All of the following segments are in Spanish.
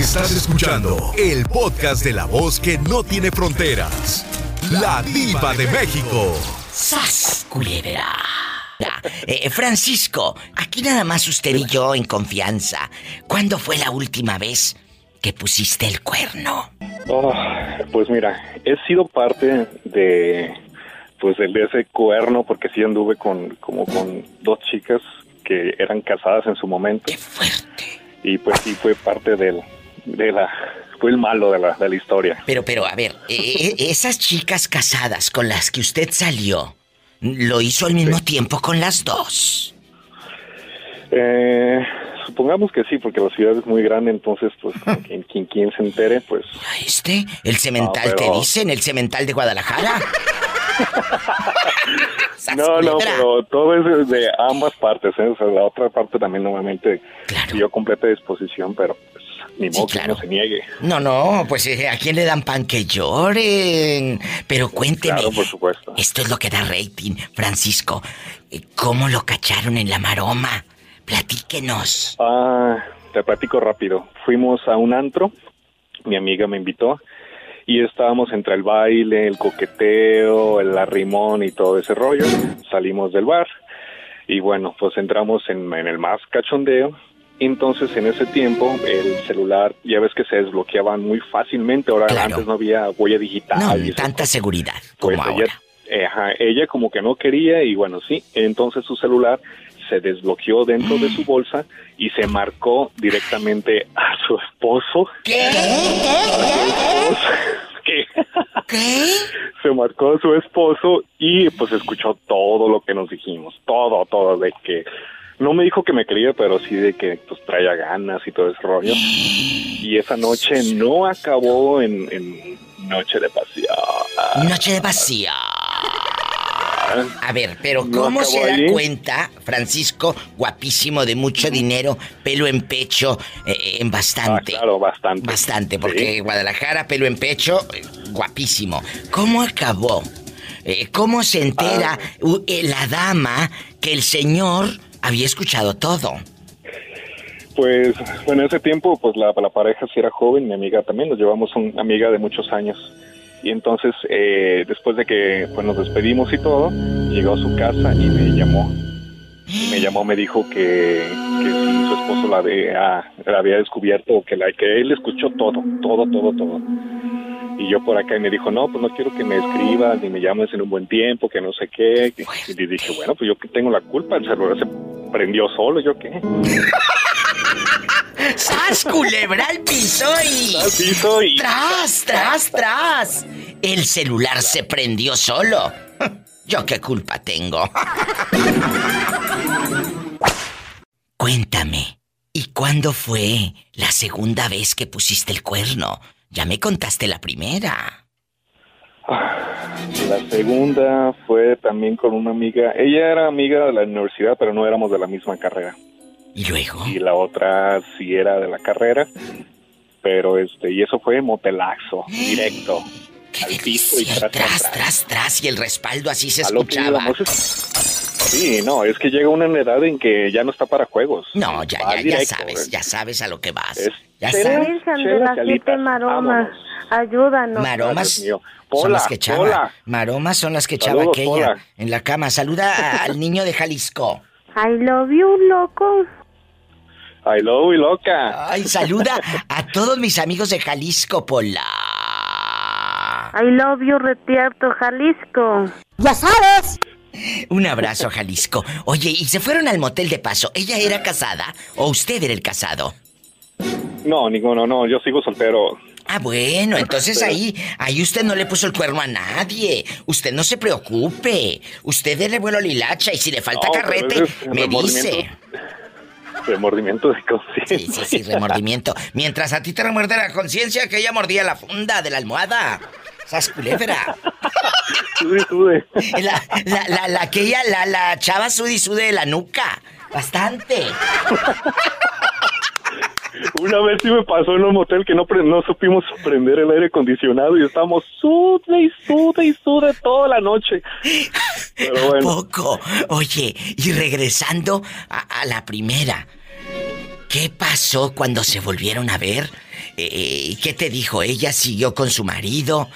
Estás escuchando el podcast de la voz que no tiene fronteras. La diva de México. ¡Sas, culebra! Eh, Francisco, aquí nada más usted y yo en confianza. ¿Cuándo fue la última vez que pusiste el cuerno? Oh, pues mira, he sido parte de pues de ese cuerno porque sí anduve con como con dos chicas que eran casadas en su momento. ¡Qué fuerte! Y pues sí fue parte del de la fue el malo de la, de la historia. Pero pero a ver, eh, eh, esas chicas casadas con las que usted salió, ¿lo hizo al mismo tiempo con las dos? Eh, supongamos que sí, porque la ciudad es muy grande, entonces, pues, quien, quien, quien se entere, pues... ¿Este? ¿El cemental No, te pero- dicen? ¿El cemental de Guadalajara? ¡Sas, No, no, pero todo es de ambas partes, ¿eh? O sea, la otra parte también normalmente Claro. dio completa disposición, pero pues, Sí, que uno se niegue. No, no, pues eh, ¿a quién le dan pan que lloren? Pero cuénteme. Claro, por supuesto. Esto es lo que da rating, Francisco. Eh, ¿Cómo lo cacharon en la maroma? Platíquenos. Ah, te platico rápido. Fuimos a un antro, mi amiga me invitó y estábamos entre el baile, el coqueteo, el arrimón y todo ese rollo. Salimos del bar y bueno, pues entramos en, en el más cachondeo. Entonces en ese tiempo el celular, ya ves que se desbloqueaban muy fácilmente. Ahora Claro. antes no había huella digital. No, y tanta seguridad pues como ella, ahora. eh, ajá, ella como que no quería y bueno, sí, entonces su celular se desbloqueó dentro de su bolsa y se marcó directamente a su esposo. ¿Qué? Que ¿Qué? se marcó a su esposo y pues escuchó todo lo que nos dijimos, todo, todo, de que no me dijo que me quería, pero sí de que pues traía ganas y todo ese rollo. Y esa noche no acabó en, en noche de pasión. Noche de vacía. A ver, pero No ¿cómo se da ahí. cuenta, Francisco, guapísimo, de mucho dinero, pelo en pecho, eh, en bastante? Ah, claro, bastante. Bastante, porque Sí. Guadalajara, pelo en pecho, eh, guapísimo. ¿Cómo acabó? Eh, ¿Cómo se entera Ah. eh, la dama que el señor había escuchado todo? Pues, bueno, en ese tiempo, pues la, la pareja sí era joven, mi amiga también, nos llevamos una amiga de muchos años. Y entonces, eh, después de que pues, nos despedimos y todo, llegó a su casa y me llamó. Me llamó, me dijo que, que si su esposo la había, la había descubierto, que, la, que él escuchó todo, todo, todo, todo. Y yo por acá y me dijo, no, pues no quiero que me escribas ni me llames en un buen tiempo, que no sé qué. Y dije, bueno, pues yo que tengo la culpa, el celular se prendió solo, ¿yo qué? ¡Sas, culebra al piso y... Así soy. ¡Tras, tras, tras! El celular se prendió solo. ¿Yo qué culpa tengo? Cuéntame, ¿y cuándo fue la segunda vez que pusiste el cuerno? Ya me contaste la primera. La segunda fue también con una amiga. Ella era amiga de la universidad, pero no éramos de la misma carrera. ¿Y luego? Y la otra sí era de la carrera, pero este, y eso fue motelazo, directo. ¡Qué al piso y tras, tras, Tras, tras, y el respaldo así se escuchaba. Sí, no, es que llega una edad en que ya no está para juegos. No, ya, ya, ya sabes, ¿eh? ya sabes a lo que vas. Es- Ya Chela, sabes. De las siete maromas, vámonos. ayúdanos. Maromas son las que echaba. Pola. Maromas son las que echaba Saludos, aquella Pola. en la cama. Saluda al niño de Jalisco. I love you, loco. I love you, loca. Ay, saluda a todos mis amigos de Jalisco, Pola. I love you, Retierto, Jalisco. Ya sabes. Un abrazo, Jalisco. Oye, ¿y se fueron al motel de paso? ¿Ella era casada o usted era el casado? No, ninguno, no, yo sigo soltero. Ah, bueno, entonces ahí, ahí usted no le puso el cuerno a nadie. Usted no se preocupe. Usted dele vuelo a Lilacha y si le falta No, carrete, me dice. remordimiento. De Sí, conciencia. sí, sí, remordimiento. Mientras a ti te remuerde la conciencia que ella mordía la funda de la almohada. ¡Sas culebra! Sude, sude. La, la, la, la aquella, la, la chava sude y sude de la nuca. Bastante. Una vez sí me pasó en un motel que no, pre- no supimos prender el aire acondicionado y estábamos sude y sude y sude toda la noche. Pero ¿A bueno, poco? Oye, y regresando a, a la primera. ¿Qué pasó cuando se volvieron a ver? Eh, ¿Qué te dijo? ¿Ella siguió con su marido?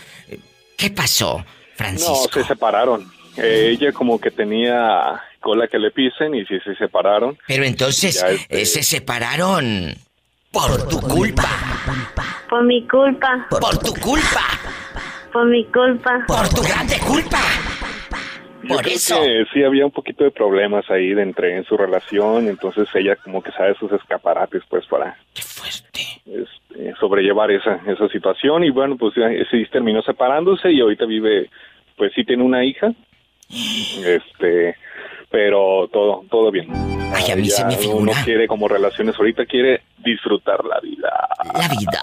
¿Qué pasó, Francisco? No, se separaron. Eh, ella como que tenía cola que le pisen y sí se separaron. Pero entonces este- eh, se separaron por tu culpa. Por mi culpa, Por tu culpa. por mi culpa. Por tu grande culpa. Yo Por creo eso. que sí había un poquito de problemas ahí de entre en su relación, entonces ella como que sabe sus escaparates pues para Qué fuerte. este, sobrellevar esa esa situación y bueno pues ya, sí terminó separándose y ahorita vive pues sí tiene una hija este pero todo todo bien Ay, a mí se me figura. no quiere como relaciones ahorita quiere disfrutar la vida La vida.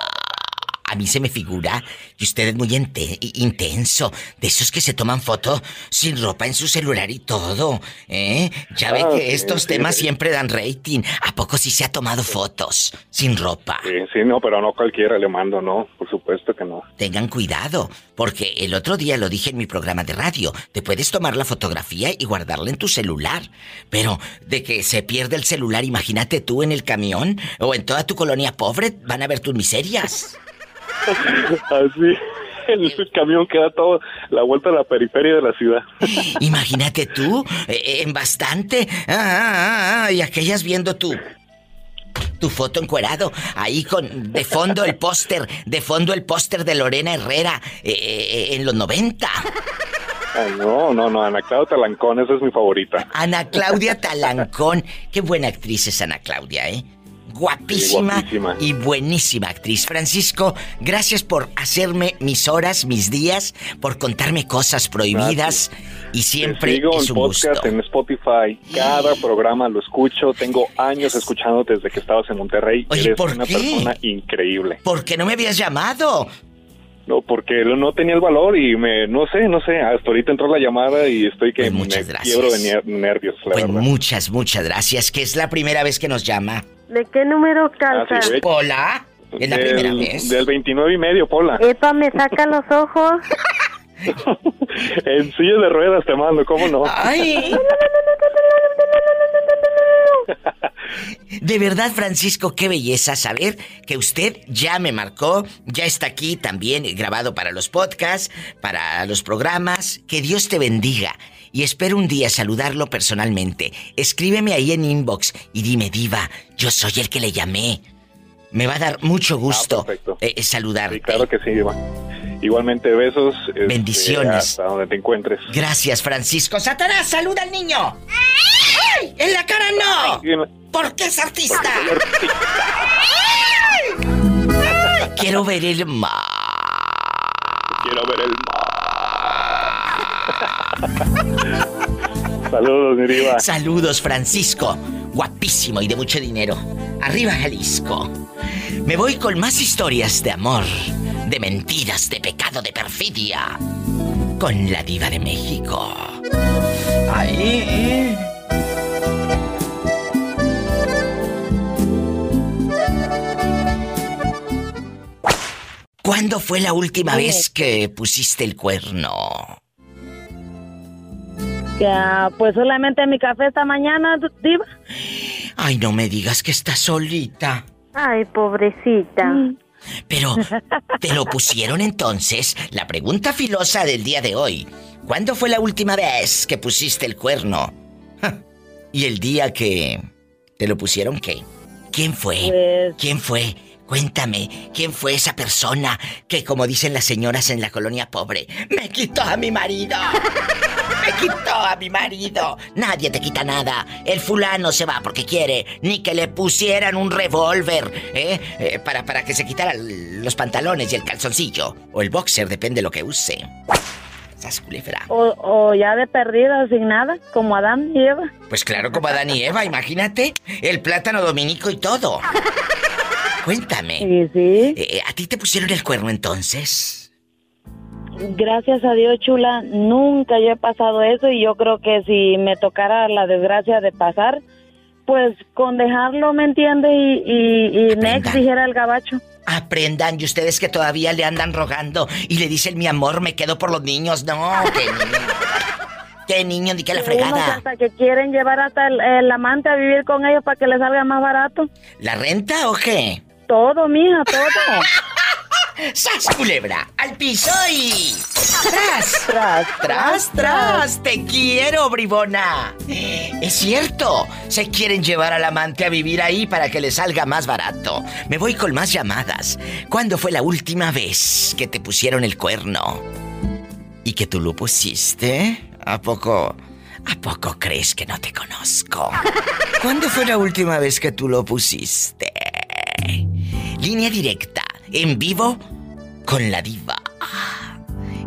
A mí se me figura que usted es muy inte- intenso. De esos que se toman fotos sin ropa en su celular y todo. ¿Eh? Ya ve Ah, que sí, estos sí, temas sí. siempre dan rating. ¿A poco sí se ha tomado fotos sin ropa? sí, sí no pero no cualquiera le mando no por supuesto que no Tengan cuidado, porque el otro día lo dije en mi programa de radio, te puedes tomar la fotografía y guardarla en tu celular, pero de que se pierde el celular, imagínate tú en el camión o en toda tu colonia pobre, van a ver tus miserias. así el camión queda todo la vuelta a la periferia de la ciudad Imagínate tú, eh, en bastante, ah, ah, ah, ah, y aquellas viendo tu tu foto encuerado, ahí con de fondo el póster, de fondo el póster de Lorena Herrera eh, eh, en los 90. Ay, no no no Ana Claudia Talancón esa es mi favorita Ana Claudia Talancón. Qué buena actriz es Ana Claudia, ¿eh? Guapísima, guapísima. y buenísima actriz. Francisco, gracias por hacerme mis horas, mis días, por contarme cosas prohibidas y siempre Te sigo es en un podcast gusto. en Spotify. Cada programa lo escucho. Tengo años escuchando desde que estabas en Monterrey. Oye, Eres ¿por una qué? persona increíble. ¿Por qué no me habías llamado? No, porque no tenía el valor y me, no sé, no sé. Hasta ahorita entró la llamada y estoy que Pues me gracias. quiebro de nervios, la Pues verdad. muchas, muchas gracias, que es la primera vez que nos llama. ¿De qué número calza? Ah, sí. Hola, es la Del- primera vez. Del 29 y medio, Pola. Epa, me saca los ojos. en silla de ruedas te mando, ¿cómo no? ¡Ay! De verdad, Francisco, qué belleza saber que usted ya me marcó, ya está aquí también grabado para los podcasts, para los programas. Que Dios te bendiga. Y espero un día saludarlo personalmente. Escríbeme ahí en inbox y dime, Diva, yo soy el que le llamé. Me va a dar mucho gusto Ah, perfecto. eh, eh, saludarte. Sí, claro que sí, Iván. Igualmente, besos. este, Bendiciones. hasta donde te encuentres. Gracias, Francisco. Satanás, saluda al niño. ¡Ay! En la cara no. ¿Por qué es artista? Ay, Quiero ver el mar. Quiero ver el mar. Saludos, mi diva. Saludos, Francisco. Guapísimo y de mucho dinero. Arriba, Jalisco. Me voy con más historias de amor, de mentiras, de pecado, de perfidia. Con la diva de México. Ahí. ¿Cuándo fue la última vez que pusiste el cuerno? Ah, pues solamente mi café esta mañana, diva. Ay, no me digas que estás solita. Ay, pobrecita. Pero, ¿te lo pusieron entonces? La pregunta filosa del día de hoy. ¿Cuándo fue la última vez que pusiste el cuerno? ¿Y el día que te lo pusieron qué? ¿Quién fue? Pues- ¿Quién fue? Cuéntame, ¿quién fue esa persona que, como dicen las señoras en la colonia pobre, me quitó a mi marido? Me quitó a mi marido. Nadie te quita nada. El fulano se va porque quiere. Ni que le pusieran un revólver, ¿eh? Eh, para, para que se quitara los pantalones y el calzoncillo. O el boxer, depende de lo que use. O, o ya de perdida, sin nada, como Adán y Eva. Pues claro, como Adán y Eva, imagínate. El plátano dominico y todo. Cuéntame. Sí, sí. eh, ¿A ti te pusieron el cuerno entonces? Gracias a Dios, chula, nunca yo he pasado eso y yo creo que si me tocara la desgracia de pasar, pues con dejarlo, ¿me entiende? Y, y, y next dijera el gabacho. Aprendan, y ustedes que todavía le andan rogando y le dicen mi amor, me quedo por los niños. No, qué niño. Qué niño, ni que la fregada. hasta que quieren llevar hasta el, el amante a vivir con ellos para que les salga más barato. ¿La renta o qué? Todo, mija, todo. ¡Sas, culebra! ¡Al piso y... ¡Tras! Tras, ¡Tras, tras! ¡Te quiero, bribona! Es cierto, se quieren llevar al amante a vivir ahí para que le salga más barato. Me voy con más llamadas. ¿Cuándo fue la última vez que te pusieron el cuerno? ¿Y que tú lo pusiste? ¿A poco... ¿A poco crees que no te conozco? ¿Cuándo fue la última vez que tú lo pusiste? Línea directa, en vivo, con la diva.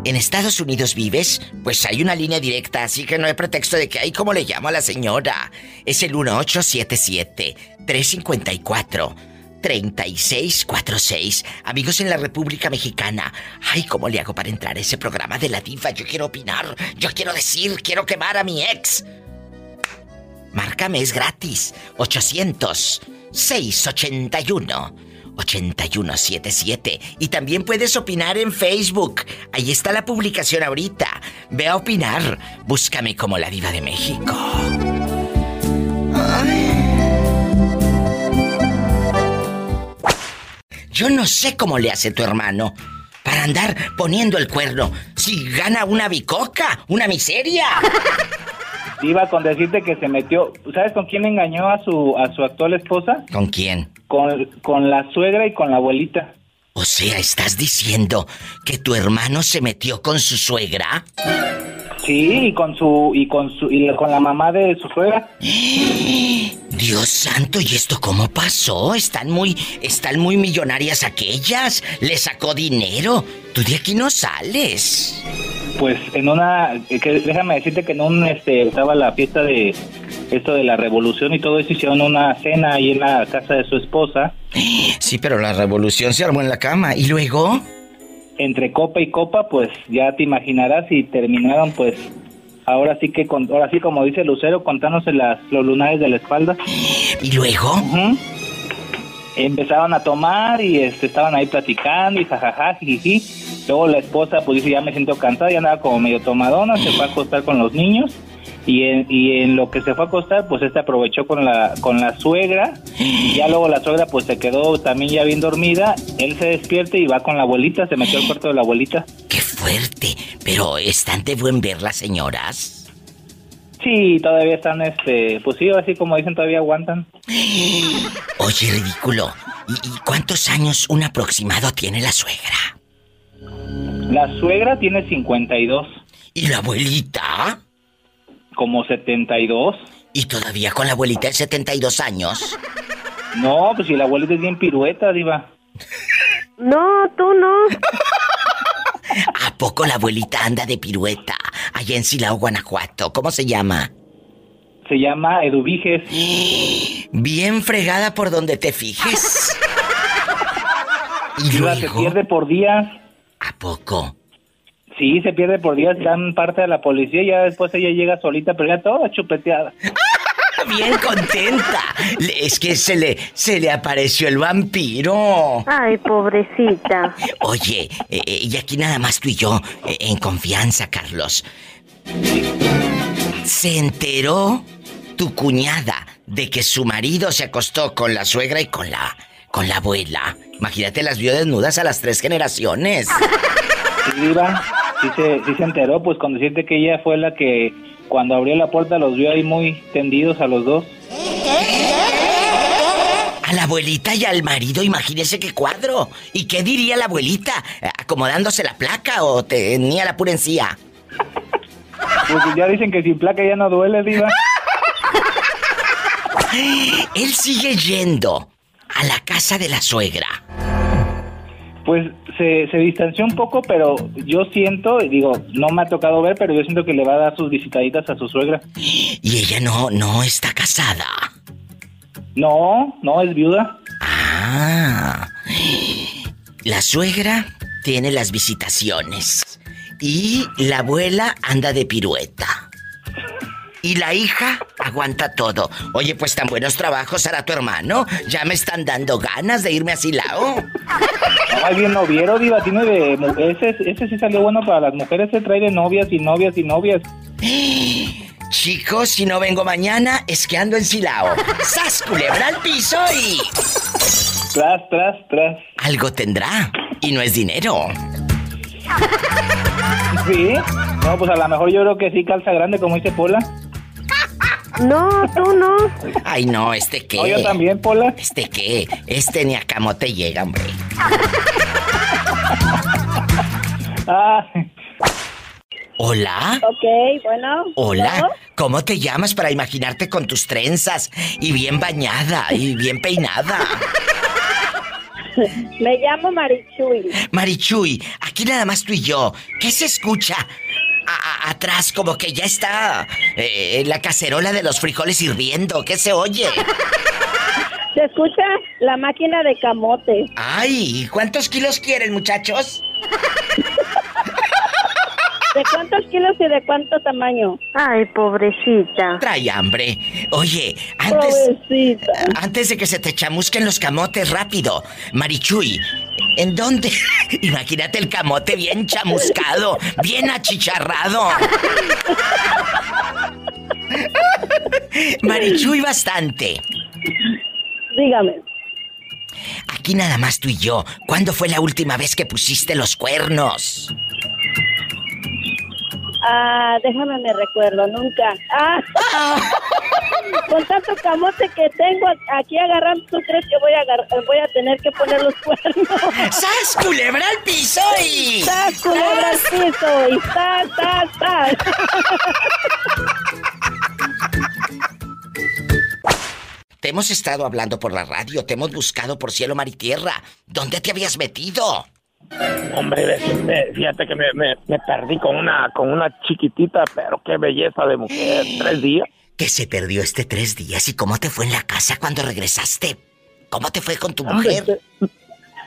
¿En Estados Unidos vives? Pues hay una línea directa, así que no hay pretexto de que hay como le llamo a la señora. Es el 1877-354-3646. Amigos en la República Mexicana. Ay, ¿cómo le hago para entrar a ese programa de la diva? Yo quiero opinar, yo quiero decir, quiero quemar a mi ex. Márcame, es gratis. 800 681 8177 y también puedes opinar en Facebook. Ahí está la publicación ahorita. Ve a opinar. Búscame como la diva de México. Yo no sé cómo le hace tu hermano para andar poniendo el cuerno si gana una bicoca, una miseria. Iba con decirte que se metió, ¿sabes con quién engañó a su a su actual esposa? ¿Con quién? Con, con la suegra y con la abuelita. O sea, ¿estás diciendo que tu hermano se metió con su suegra? Sí, y con su y con su y con la mamá de su suegra. Dios santo, ¿y esto cómo pasó? Están muy están muy millonarias aquellas. Le sacó dinero. Tú de aquí no sales. Pues en una eh, que, déjame decirte que en un este estaba la fiesta de esto de la revolución y todo eso hicieron una cena ahí en la casa de su esposa. Sí, pero la revolución se armó en la cama. ¿Y luego? Entre copa y copa, pues ya te imaginarás y terminaron pues ahora sí que con, ahora sí como dice Lucero contándose las los lunares de la espalda. ¿Y luego? Ujú. Empezaron a tomar y este, estaban ahí platicando y jajaja, jiji. Luego la esposa pues dice, ya me siento cansada, ya andaba como medio tomadona, se fue a acostar con los niños. Y en, y en lo que se fue a acostar, pues este aprovechó con la, con la suegra. Y ya luego la suegra pues se quedó también ya bien dormida. Él se despierta y va con la abuelita, se metió al cuarto de la abuelita. ¡Qué fuerte! Pero están de buen ver las señoras. Sí, todavía están, este, pues sí, así como dicen, todavía aguantan. Oye, ridículo. ¿Y, y cuántos años un aproximado tiene la suegra? La suegra tiene 52, ¿Y la abuelita? como 72. ¿Y todavía con la abuelita de 72 años? No, pues si la abuelita es bien pirueta, diva. No, tú no. ¿A poco la abuelita anda de pirueta? Allá en Silao, Guanajuato. ¿Cómo se llama? Se llama Eduviges. Bien fregada por donde te fijes. Y Diva, se luego... pierde por días. ¿A poco? Sí, se pierde por días, dan parte a la policía y ya después ella llega solita, pero ya toda chupeteada. Bien contenta. Es que se le, se le apareció el vampiro. Ay, pobrecita. Oye, eh, eh, y aquí nada más tú y yo, eh, en confianza, Carlos. Se enteró tu cuñada de que su marido se acostó con la suegra y con la con la abuela. Imagínate, las vio desnudas a las tres generaciones. Sí, diva, sí se, sí se enteró, pues con decirte que ella fue la que cuando abrió la puerta los vio ahí muy tendidos a los dos. A la abuelita y al marido, imagínese qué cuadro. ¿Y qué diría la abuelita? ¿Acomodándose la placa o tenía la pura encía? Pues ya dicen que sin placa ya no duele, diva. Él sigue yendo a la casa de la suegra. Pues se, se distanció un poco, pero yo siento, y digo, no me ha tocado ver, pero yo siento que le va a dar sus visitaditas a su suegra. Y ella no, no está casada. No, no, es viuda. Ah. La suegra tiene las visitaciones. Y la abuela anda de pirueta. Y la hija aguanta todo. Oye, pues tan buenos trabajos hará tu hermano. Ya me están dando ganas de irme a Silao. No, alguien noviero, diva, tiene de... Ese, ese sí salió bueno para las mujeres, se trae de novias y novias y novias. Chicos, si no vengo mañana, es que ando en Silao. ¡Sas, culebra al piso y... Tras, tras, tras. Algo tendrá. Y no es dinero. Sí. No, pues a lo mejor yo creo que sí calza grande, como dice Pola. No, tú no. Ay, no, ¿este qué? No, yo también, Pola. ¿Este qué? Este ni a camote llega, hombre. Ah, ¿Hola? Ok, bueno. Hola. ¿cómo te llamas para imaginarte con tus trenzas y bien bañada y bien peinada? Me llamo Marichuy. Marichuy, aquí nada más tú y yo. ¿Qué se escucha? A- a- atrás, como que ya está eh, la cacerola de los frijoles hirviendo. ¿Qué se oye? ¿Se escucha la máquina de camote? Ay, ¿cuántos kilos quieren, muchachos? ¿De cuántos kilos y de cuánto tamaño? Ay, pobrecita. Trae hambre. Oye, antes, Pobrecita. antes de que se te chamusquen los camotes rápido, Marichuy, ¿en dónde? Imagínate el camote bien chamuscado, bien achicharrado. Marichuy bastante. Dígame. Aquí nada más tú y yo. ¿Cuándo fue la última vez que pusiste los cuernos? Ah, déjame me recuerdo, nunca. Ah, con tanto camote que tengo aquí agarrando, ¿tú crees que voy a, agar- voy a tener que poner los cuernos? ¡Sas, culebra al piso y... ¡Tras, culebra al piso! Y ¡tas, tas, tas! Te hemos estado hablando por la radio, te hemos buscado por cielo, mar y tierra. ¿Dónde te habías metido? Hombre, fíjate que me, me- me perdí con una, con una chiquitita, pero qué belleza de mujer. Tres días. Que se perdió este tres días y cómo te fue en la casa cuando regresaste. ¿Cómo te fue con tu Hombre, mujer? este-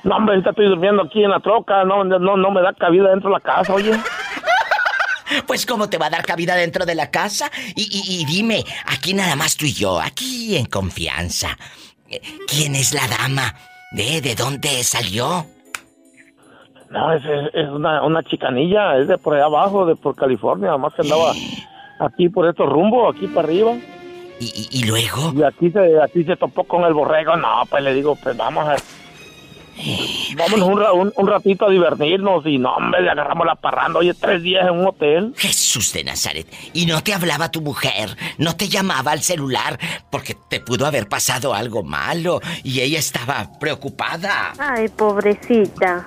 No, hombre, ahorita estoy durmiendo aquí en la troca. No, no, no me da cabida dentro de la casa, oye. Pues cómo te va a dar cabida dentro de la casa. Y, y- y dime, aquí nada más tú y yo, aquí en confianza. eh, ¿Quién es la dama? ¿De, de dónde salió? No, es, es, es una, una chicanilla, es de por allá abajo, de por California, además que andaba aquí por estos rumbos, aquí para arriba. Y, y- y luego, Y aquí se, aquí se topó con el borrego. No, pues le digo, pues vamos a... Vámonos un, un, un ratito a divertirnos y no, hombre, le agarramos la parranda. Oye, tres días en un hotel. Jesús de Nazaret. Y no te hablaba tu mujer, no te llamaba al celular, porque te pudo haber pasado algo malo y ella estaba preocupada. Ay, pobrecita.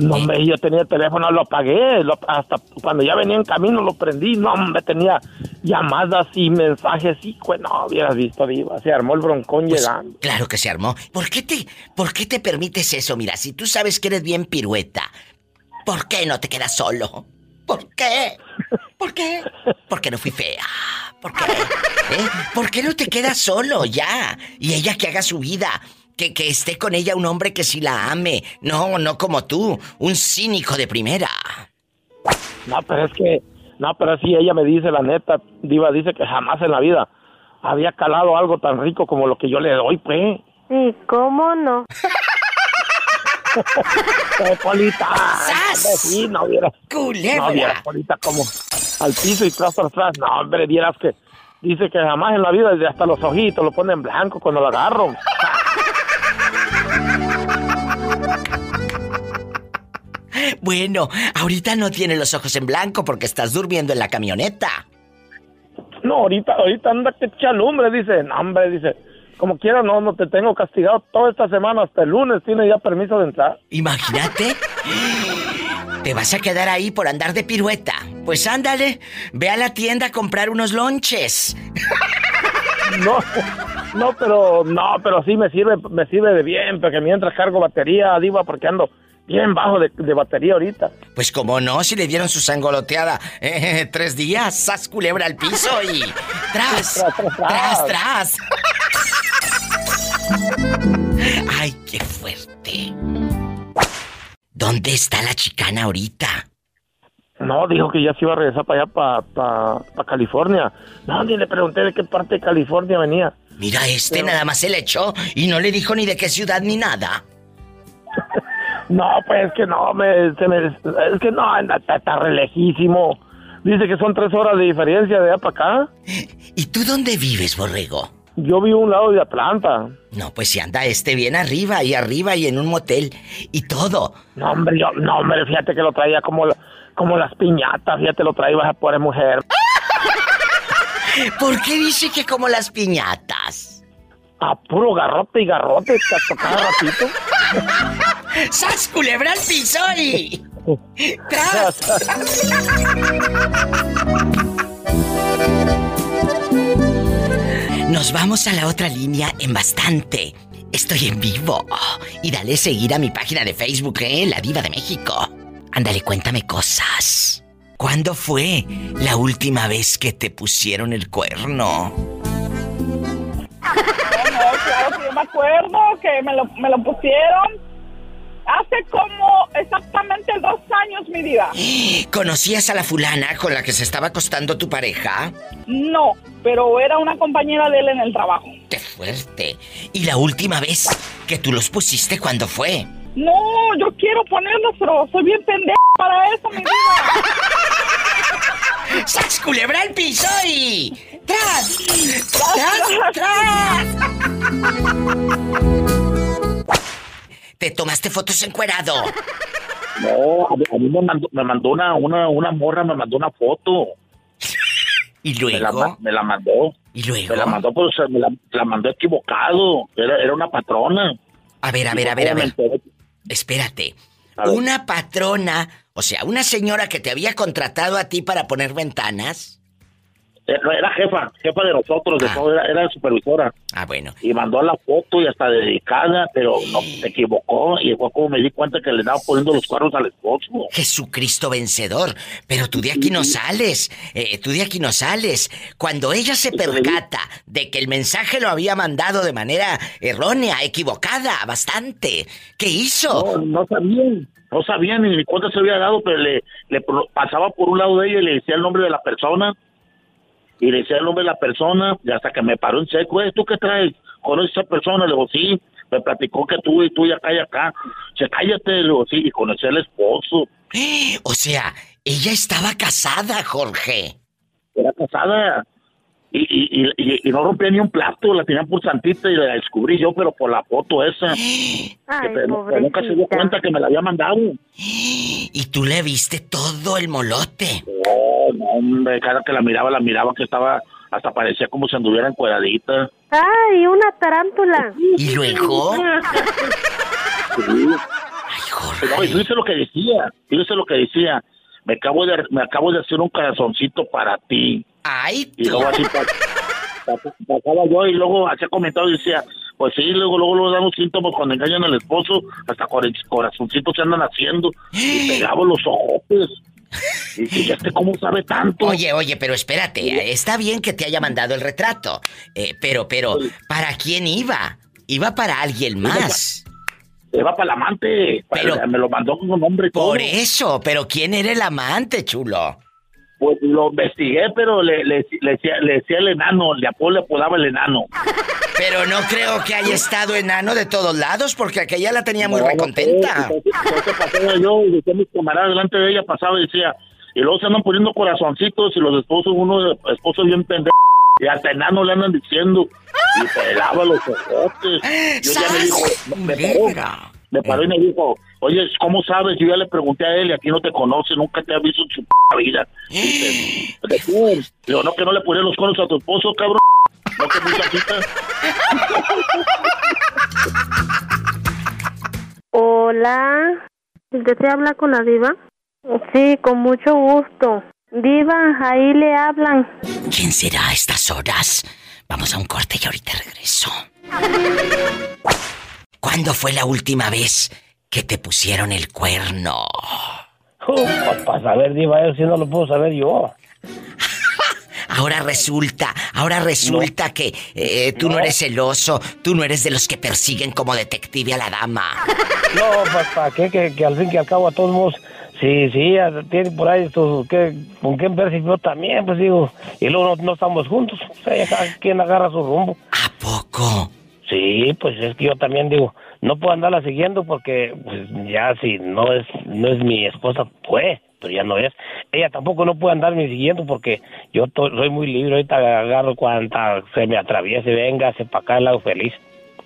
No, hombre, yo tenía el teléfono, lo apagué. lo- hasta cuando ya venía en camino lo prendí. No, hombre, tenía llamadas y mensajes. Y, pues, no, hubieras visto, Diva. Se armó el broncón Pues, llegando. claro que se armó. ¿Por qué te, por qué te permites eso? Mira, si tú sabes que eres bien pirueta, ¿por qué no te quedas solo? ¿Por qué? ¿Por qué? Porque no fui fea. ¿Por qué? ¿Eh? ¿Por qué no te quedas solo ya? Y ella que haga su vida. Que, que esté con ella un hombre que sí la ame. No, no como tú. Un cínico de primera. No, pero es que, no, pero sí, ella me dice, la neta, Diva, dice que jamás en la vida había calado algo tan rico como lo que yo le doy, pues. ¿Y cómo no? Eh, Polita. Sí, no vieras. ¡Culebra! No vieras, Polita, como al piso y tras, tras, tras. No, hombre, vieras que dice que jamás en la vida, desde hasta los ojitos lo pone en blanco cuando lo agarro. Bueno, ahorita no tiene los ojos en blanco porque estás durmiendo en la camioneta. No, ahorita, ahorita anda que echa lumbre, dice. No, hombre, dice. Como quiera, no, no te tengo castigado toda esta semana hasta el lunes. Tiene ya permiso de entrar. Imagínate. Te vas a quedar ahí por andar de pirueta. Pues ándale, ve a la tienda a comprar unos lonches. No, no, pero, no, pero sí me sirve, me sirve de bien, porque mientras cargo batería, diva, porque ando bien bajo de, de batería ahorita. Pues como no, si le dieron su sangoloteada eh, tres días, sas culebra al piso y tras, Tras, tras, tras, tras. tras. Ay, qué fuerte. ¿Dónde está la chicana ahorita? No, dijo que ya se iba a regresar para allá, para, para, California. No, ni le pregunté de qué parte de California venía. Mira, este nada más se le echó y no le dijo ni de qué ciudad ni nada. No, pues es que no, me, se me, es que no, está, está re lejísimo. Dice que son tres horas de diferencia de allá para acá. ¿Y tú dónde vives, borrego? Yo vivo a un lado de Atlanta. No, pues si anda este bien arriba y arriba y en un motel y todo. No, hombre, yo, no, hombre, fíjate que lo traía como, como las piñatas, fíjate, lo traía a pobre mujer. ¿Por qué dice que como las piñatas? A puro garrote y garrote, cada ratito. ¡Sas culebra al piso y... ¡Tras! Nos vamos a la otra línea en bastante. Estoy en vivo. Y dale seguir a mi página de Facebook, ¿eh? La Diva de México. Ándale, cuéntame cosas. ¿Cuándo fue la última vez que te pusieron el cuerno? Yo me acuerdo que me lo, me lo pusieron Hace como exactamente dos años, mi vida. ¿Conocías a la fulana con la que se estaba acostando tu pareja? No, pero era una compañera de él en el trabajo. ¡Qué fuerte! ¿Y la última vez que tú los pusiste cuándo fue? No, yo quiero ponerlos, pero soy bien pendejo para eso, mi vida. ¡Sas culebra el piso y... ¡Tras! ¡Tras! ¡Tras! ¿Te tomaste fotos encuerado? No, a mí, me mandó, me mandó una, una, una morra, me mandó una foto. ¿Y luego? Me la, mandó. ¿Y luego? Me la mandó, pues, me la, mandó equivocado. Era, era una patrona. A ver, a ver, a ver, a ver. Espérate. Una patrona, o sea, una señora que te había contratado a ti para poner ventanas. Eh, era jefa, jefa de nosotros, de ah. todo, era, era, supervisora. Ah, bueno. Y mandó la foto y hasta dedicada, pero no se equivocó y fue como me di cuenta que le estaba poniendo los cuernos al esposo. Jesucristo vencedor, pero tú de aquí no sales, eh, tú de aquí no sales. Cuando ella se percata de que el mensaje lo había mandado de manera errónea, equivocada, bastante, ¿qué hizo? No, no sabían. No sabían ni cuánto se había dado, pero le, le pasaba por un lado de ella y le decía el nombre de la persona y le decía el nombre de la persona y hasta que me paró en seco, ¿tú qué traes? ¿Conoces a esa persona? Le digo, sí, me platicó que tú y tú y acá y acá. Se cállate, le digo, sí, y conocí al esposo. O sea, ella estaba casada, Jorge. Era casada. Y, y, y, y, no rompía ni un plato, la tenía por santita y la descubrí yo, pero por la foto esa. Ay, que, nunca se dio cuenta que me la había mandado. ¿Y tú le viste todo el molote? No, no, hombre, cada que la miraba, la miraba que estaba, hasta parecía como si anduviera encuadradita. Ay, una tarántula. ¿Y luego? Ay, Jorge. No, y lo que decía, fíjese lo que decía. Me acabo de, me acabo de hacer un corazoncito para ti. Ay, Y luego así pasaba yo y luego hacía comentarios y decía, pues sí, luego, luego, luego damos síntomas cuando engañan al esposo, hasta corazoncitos se andan haciendo y pegaba los ojos. Y cómo sabe tanto. Oye, oye, pero espérate, está bien que te haya mandado el retrato, eh, pero, pero, ¿para quién iba? Iba para alguien más. Iba para el amante, pero, me lo mandó con un nombre. Por eso, pero ¿quién era el amante, chulo? Pues lo investigué, pero le, le, le, decía, el enano, le, le apodaba el enano. Pero no creo que haya estado enano de todos lados, porque aquella la tenía muy recontenta. Entonces, pasaba yo, y decía mis camaradas delante de ella, pasaba y decía, y luego se andan poniendo corazoncitos y los esposos, uno esposo bien pendejo, y hasta enano le andan diciendo, y pelaba los ojotes. Yo ya me dijo, me paró, me paró y me dijo, Oye, ¿cómo sabes? Yo ya le pregunté a él y aquí no te conoce, nunca te ha visto en su p vida. Digo, no, que no le pones los conos a tu esposo, cabrón. No que muchachita. Hola. ¿Desea hablar con la diva? Sí, con mucho gusto. Diva, ahí le hablan. ¿Quién será a estas horas? Vamos a un corte y ahorita regreso. ¿Cuándo fue la última vez que te pusieron el cuerno. para saber, Diva, eso sí no lo puedo saber yo. Ahora resulta, ahora resulta que eh, tú no. eres celoso, tú no eres de los que persiguen como detective a la dama. No, pues para qué, que, al fin y al cabo a todos modos, sí, sí, tiene por ahí estos, que, con quién persiguió también, pues digo, y luego no, estamos juntos, o sea, cada quien agarra su rumbo. ¿A poco? Sí, pues es que yo también digo, no puedo andarla siguiendo porque pues ya si no es no es mi esposa fue pero ya no es. Ella tampoco no puede andarme siguiendo porque yo to- soy muy libre, ahorita agarro cuanta se me atraviese, venga, se para acá el lado feliz.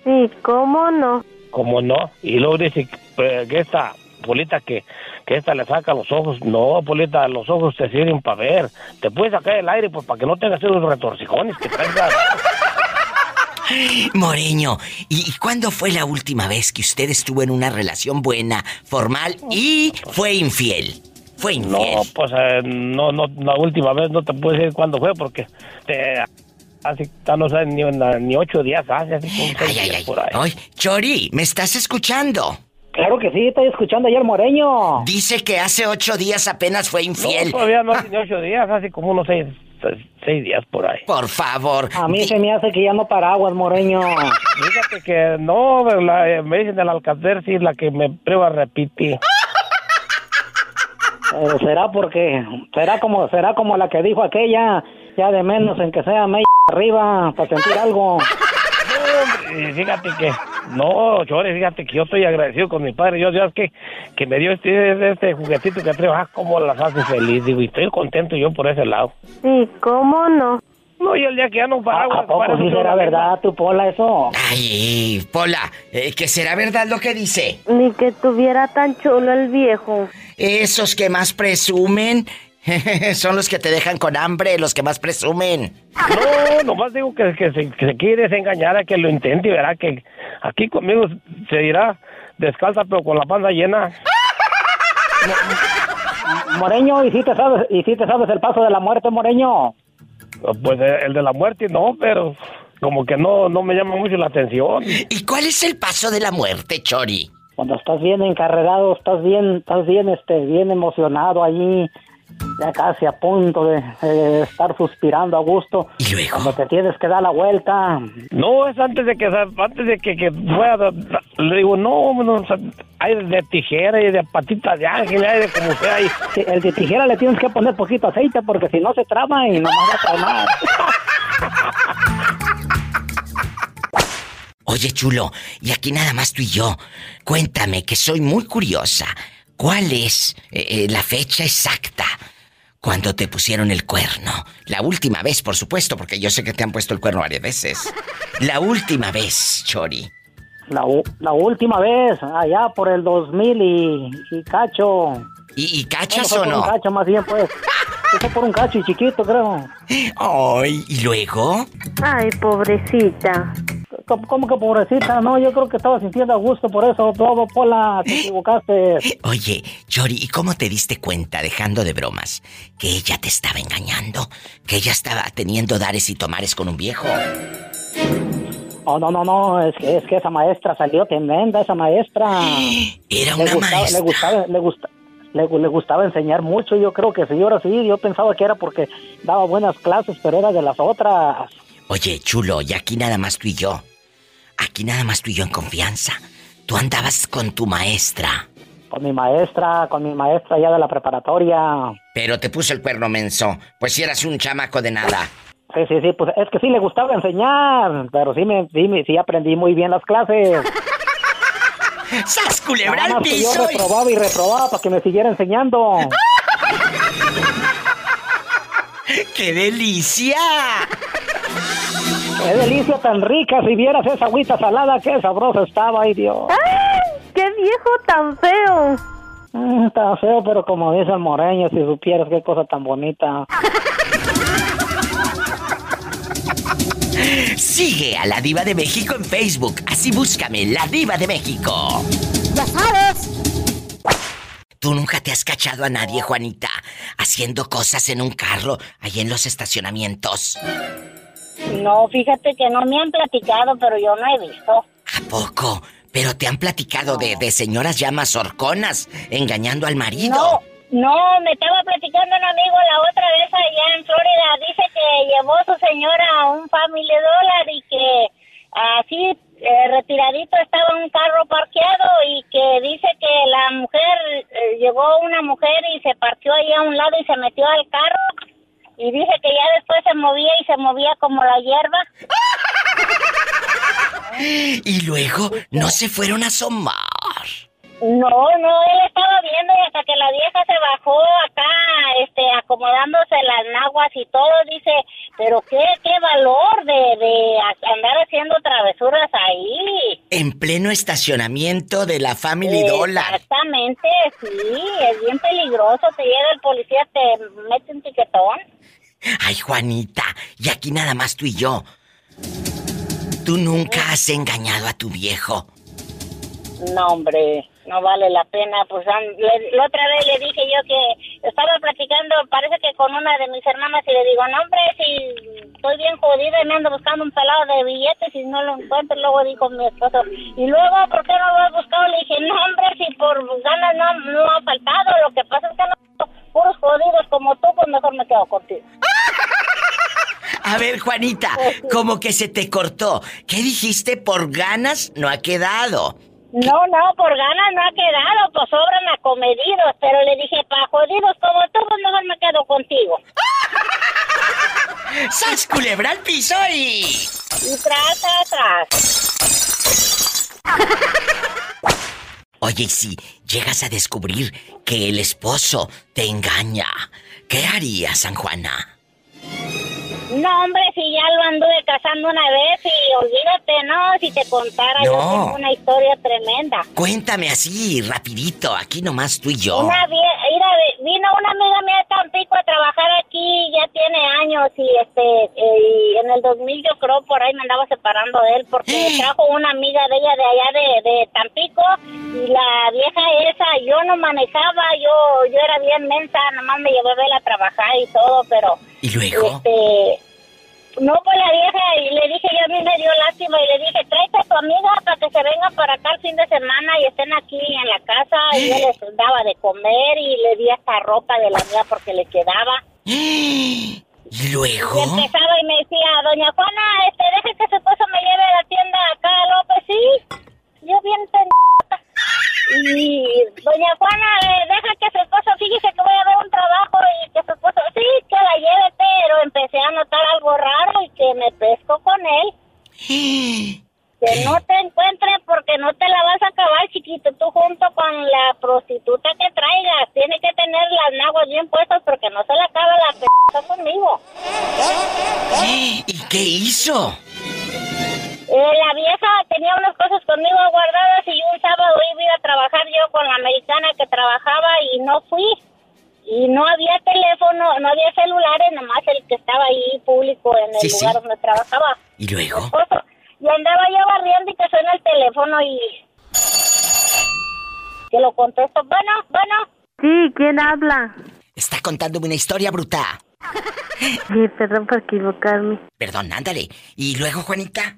Sí, ¿cómo no? ¿Cómo no? Y luego dice eh, que esta Polita que, que esta le saca los ojos. No, Polita, los ojos te sirven para ver. Te puedes sacar el aire pues para que no tengas esos retorcijones que la- Moreño, ¿y, cuándo fue la última vez que usted estuvo en una relación buena, formal y fue infiel? Fue No, infiel. pues eh, no, no, la última vez no te puedo decir cuándo fue porque te, hace, ya no sabes ni, ni ocho días hace, así como seis días por ahí. Ay, Chori, ¿me estás escuchando? Claro que sí, estoy escuchando ayer Moreño. Dice que hace ocho días apenas fue infiel. No, todavía no hace ocho días, hace como unos seis, seis, seis días por ahí. Por favor. A mí se me hace que ya no paraguas, Moreño. Fíjate que no, la, eh, me dicen el alcacer, sí, la que me prueba repite. Pero será porque, será como, será como la que dijo aquella, ya de menos en que sea media arriba, para sentir algo. Y fíjate que, no, Chore, fíjate que yo estoy agradecido con mi padre. Yo, Dios, que, que me dio este, este juguetito que traigo, ah, cómo las hace feliz. Digo, y estoy contento yo por ese lado. Sí, ¿cómo no? No, y el día que ya no paraguas, ¿A poco para eso sí será a verdad, tu Pola, eso? Ay, Pola, eh, que será verdad lo que dice. Ni que tuviera tan chulo el viejo. Esos que más presumen son los que te dejan con hambre, los que más presumen. No, nomás digo que, que, se, que se quiere desengañar a que lo intente y verá que aquí conmigo se irá descalza pero con la panza llena. Moreño, ¿y si te sabes, y si te sabes el paso de la muerte, Moreño? Pues eh, el de la muerte no, pero como que no, no me llama mucho la atención. ¿Y cuál es el paso de la muerte, Chori? Cuando estás bien encarregado, estás bien, estás bien, este, bien emocionado allí, ya casi a punto de eh, estar suspirando a gusto. Y luego. Cuando te tienes que dar la vuelta. No, es antes de que antes de que, que fuera, le digo, no, hay de tijera y de patita de ángel, hay de como sea. Y... Sí, el de tijera le tienes que poner poquito aceite porque si no se trama y nomás va a tramar. Oye, chulo, y aquí nada más tú y yo. Cuéntame, que soy muy curiosa. ¿Cuál es eh, eh, la fecha exacta cuando te pusieron el cuerno? La última vez, por supuesto, porque yo sé que te han puesto el cuerno varias veces. La última vez, Chori. La, última vez, allá por el 2000 y, y cacho. ¿Y, y cachas Bueno, fue o por no? un cacho más bien, pues. Fue por un cacho y chiquito, creo. Ay, ¿y luego? Ay, pobrecita. ¿Cómo, cómo que pobrecita? No, yo creo que estaba sintiendo a gusto por eso. Todo, Pola, te equivocaste. Oye, Chori, ¿y cómo te diste cuenta, dejando de bromas, que ella te estaba engañando? Que ella estaba teniendo dares y tomares con un viejo. Oh, no, no, no, es que, es que esa maestra salió tremenda, esa maestra. Era le una gustaba, maestra. Le gustaba, le gusta- le, le gustaba enseñar mucho, yo creo que sí, ahora sí, yo pensaba que era porque daba buenas clases, pero era de las otras. Oye, chulo, y aquí nada más tú y yo. Aquí nada más tú y yo en confianza. Tú andabas con tu maestra, Con mi maestra, con mi maestra ya de la preparatoria. pero te puso el cuerno menso. Pues si eras un chamaco de nada. Sí, sí, sí, pues es que sí le gustaba enseñar, pero sí, me, sí, me- sí aprendí muy bien las clases. ¡Sas culebra al más que yo piso! reprobaba y reprobaba para que me siguiera enseñando. ¡Qué delicia! ¡Qué delicia tan rica! Si vieras esa agüita salada, qué sabrosa estaba, ay Dios. ¡Ay! ¡Qué viejo tan feo! Mm, Está feo, pero como dice el moreño, si supieras qué cosa tan bonita. Sigue a la Diva de México en Facebook. Así búscame, la Diva de México. ¡Ya sabes! ¿Tú nunca te has cachado a nadie, Juanita, haciendo cosas en un carro ahí en los estacionamientos? No, fíjate que no me han platicado, pero yo no he visto. ¿A poco? Pero te han platicado de, de señoras llamas horconas engañando al marido. No, no, me estaba platicando un amigo la otra vez allá en Florida. Dice que llevó su señora a un Family Dollar y que así eh, retiradito estaba un carro parqueado y que dice que la mujer, eh, llegó una mujer y se parqueó ahí a un lado y se metió al carro. Y dice que ya después se movía y se movía como la hierba. Y luego no se fueron a asomar. No, no, él estaba viendo y hasta que la vieja se bajó acá, este, acomodándose las naguas y todo, dice, pero qué, qué valor de, de andar haciendo travesuras ahí. En pleno estacionamiento de la Family Dollar. Exactamente, sí, es bien peligroso, te llega el policía, te mete un tiquetón. Ay, Juanita, y aquí nada más tú y yo. ¿Tú nunca has engañado a tu viejo? No, hombre, no vale la pena. Pues la otra vez le dije yo que estaba platicando, parece que con una de mis hermanas, y le digo, no, hombre, si estoy bien jodida y me ando buscando un pelado de billetes y no lo encuentro, luego dijo mi esposo, y luego, ¿por qué no lo has buscado? Le dije, no, hombre, si por ganas no, no ha faltado, lo que pasa es que no, puros jodidos como tú, pues mejor me quedo contigo. A ver, Juanita, como que se te cortó. ¿Qué dijiste? Por ganas no ha quedado. No, no, por ganas no ha quedado, pues sobran acomedidos, pero le dije, pa' jodidos como tú, pues mejor me quedo contigo. ¡Sas culebra al piso y... Y tras, tras, Oye, si llegas a descubrir que el esposo te engaña, ¿qué harías, San Juana? No, hombre, si ya lo anduve casando una vez y olvídate, ¿no? Si te contara yo tengo una historia tremenda. Cuéntame así, rapidito, aquí nomás tú y yo. Una mira, vino una amiga mía de Tampico a trabajar aquí, ya tiene años y este, y en el 2000 yo creo por ahí me andaba separando de él porque trajo una amiga de ella de allá de, de Tampico y la vieja esa, yo no manejaba, yo, yo era bien mensa, nomás me llevé a verla a trabajar y todo, pero... ¿Y luego? Este, no, pues la vieja, y le dije, yo a mí me dio lástima y le dije, tráete a tu amiga para que se venga para acá el fin de semana y estén aquí en la casa. Y yo les daba de comer y le di hasta ropa de la mía porque le quedaba. ¿Y luego? Y empezaba y me decía, doña Juana, este, deje que su esposo me lleve a la tienda acá López, sí. Yo bien y doña Juana, eh, deja que su esposo, fíjese que voy a ver un trabajo y que su esposo, sí, que la lleve, público en el lugar donde trabajaba. ¿Y luego? Y andaba yo barriendo y que suena el teléfono y... Que lo contesto. Bueno, bueno. Sí, ¿quién habla? Está contándome una historia bruta. Sí, perdón por equivocarme. Perdón, ándale. ¿Y luego, Juanita?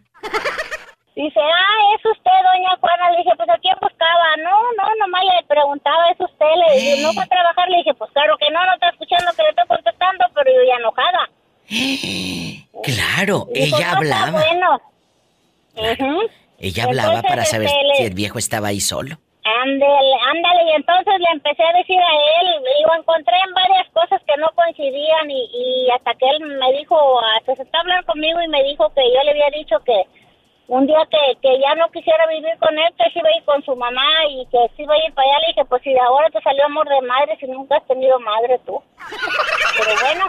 Dice, ah, es usted, doña Juana. Le dije, pues ¿a quién buscaba? No, no, nomás le preguntaba, es usted. Le dije, ¿no fue a trabajar? Le dije, pues claro que no, no está escuchando que le estoy contestando, pero yo ya enojada. Claro, ella hablaba. Bueno. Ella hablaba para saber este, si el viejo estaba ahí solo. Ándale, ándale, y entonces le empecé a decir a él, digo, encontré en varias cosas que no coincidían y, y hasta que él me dijo, hasta se está hablando conmigo y me dijo que yo le había dicho que un día que, que ya no quisiera vivir con él, que sí iba a ir con su mamá y que sí iba a ir para allá, le dije, pues si de ahora te salió amor de madre, si nunca has tenido madre tú. Pero bueno,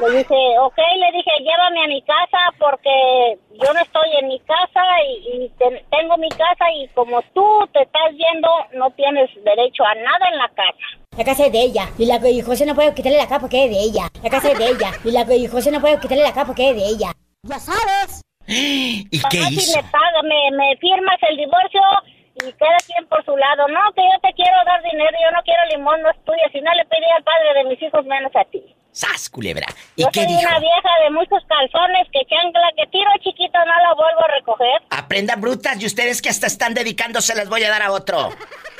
le dije, ok, le dije, llévame a mi casa porque yo no estoy en mi casa y, tengo mi casa y como tú te estás viendo, no tienes derecho a nada en la casa. La casa es de ella. Y la y José no puede quitarle la capa porque es de ella. La casa es de ella. Y la y José no puede quitarle la capa porque es de ella. Ya sabes. ¿Y qué hizo? Si me paga, me, me firmas el divorcio y cada quien por su lado. No, que yo te quiero dar dinero, yo no quiero limón, no es tuyo. Si no le pedí al padre de mis hijos, menos a ti. ¡Sas, culebra! ¿Y yo qué soy dijo? una vieja de muchos calzones que chancla que tiro chiquito no la vuelvo a recoger. Aprendan brutas y ustedes que hasta están dedicándose las voy a dar a otro.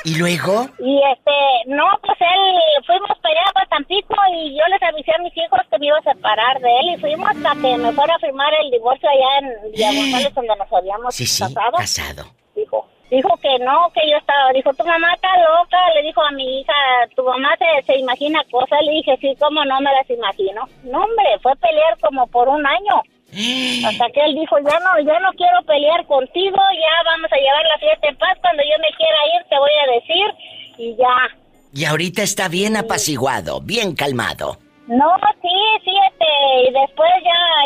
¿Y luego? Y este, no, pues él, fuimos para allá, para Tampico, y yo les avisé a mis hijos que me iba a separar de él, y fuimos hasta que me fuera a firmar el divorcio allá en Diagonales, donde nos habíamos sí, sí, casado. casado. Dijo, dijo que no, que yo estaba, dijo, tu mamá está loca, le dijo a mi hija, tu mamá se, se imagina cosas, le dije, sí, cómo no me las imagino. No, hombre, fue a pelear como por un año. Hasta que él dijo, ya no, ya no quiero pelear contigo, ya vamos a llevar la fiesta en paz, cuando yo me quiera ir te voy a decir y ya. Y ahorita está bien apaciguado, bien calmado. No,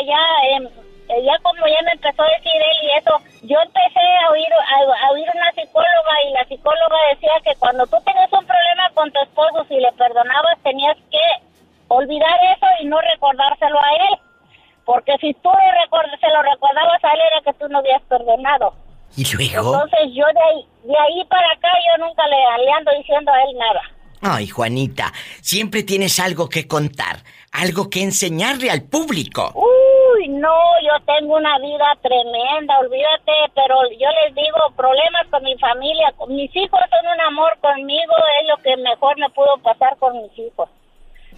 ya, em, eh, ya como ya me empezó a decir él y eso, yo empecé a oír, a, a oír una psicóloga y la psicóloga decía que cuando tú tenías un problema con tu esposo, si le perdonabas, tenías que olvidar eso y no recordárselo a él. Porque si tú record- se lo recordabas a él era que tú no habías perdonado. Y luego, Entonces yo de ahí, de ahí para acá yo nunca le, le ando diciendo a él nada. ay Juanita, siempre tienes algo que contar, algo que enseñarle al público. Uy, no, yo tengo una vida tremenda, olvídate, pero yo les digo, problemas con mi familia, con mis hijos son un amor conmigo, es lo que mejor me pudo pasar con mis hijos.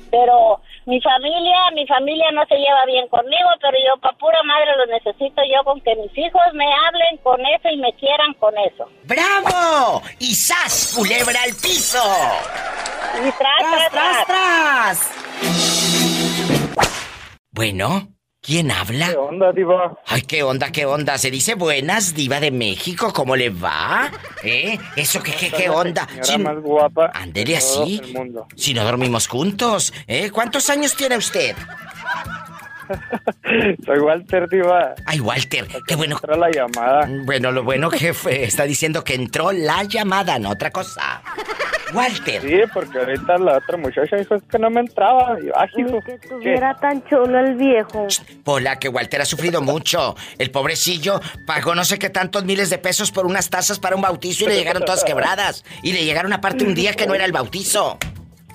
Pero mi familia, mi familia no se lleva bien conmigo, pero yo para pura madre lo necesito yo con que mis hijos me hablen con eso y me quieran con eso. ¡Bravo! ¡Y sas, culebra al piso! Y tras, tras, tras. Bueno, ¿quién habla? ¿Qué onda, diva? Ay, qué onda, qué onda. Se dice buenas, diva de México, ¿cómo le va? ¿Eh? ¿Eso qué, qué, qué onda? Señora más guapa. Todo así. Si no dormimos juntos, ¿eh? ¿Cuántos años tiene usted? Soy Walter Diva. Ay, Walter, qué bueno. Entró la llamada. Bueno, lo bueno que fue, está diciendo que entró la llamada, no otra cosa. Walter. Sí, porque ahorita la otra muchacha dijo es que no me entraba. Yo, ah, hijo. Estuviera tan chulo el viejo. Pola, que Walter ha sufrido mucho. El pobrecillo pagó no sé qué tantos miles de pesos por unas tazas para un bautizo y le llegaron todas quebradas. Y le llegaron aparte un día que no era el bautizo.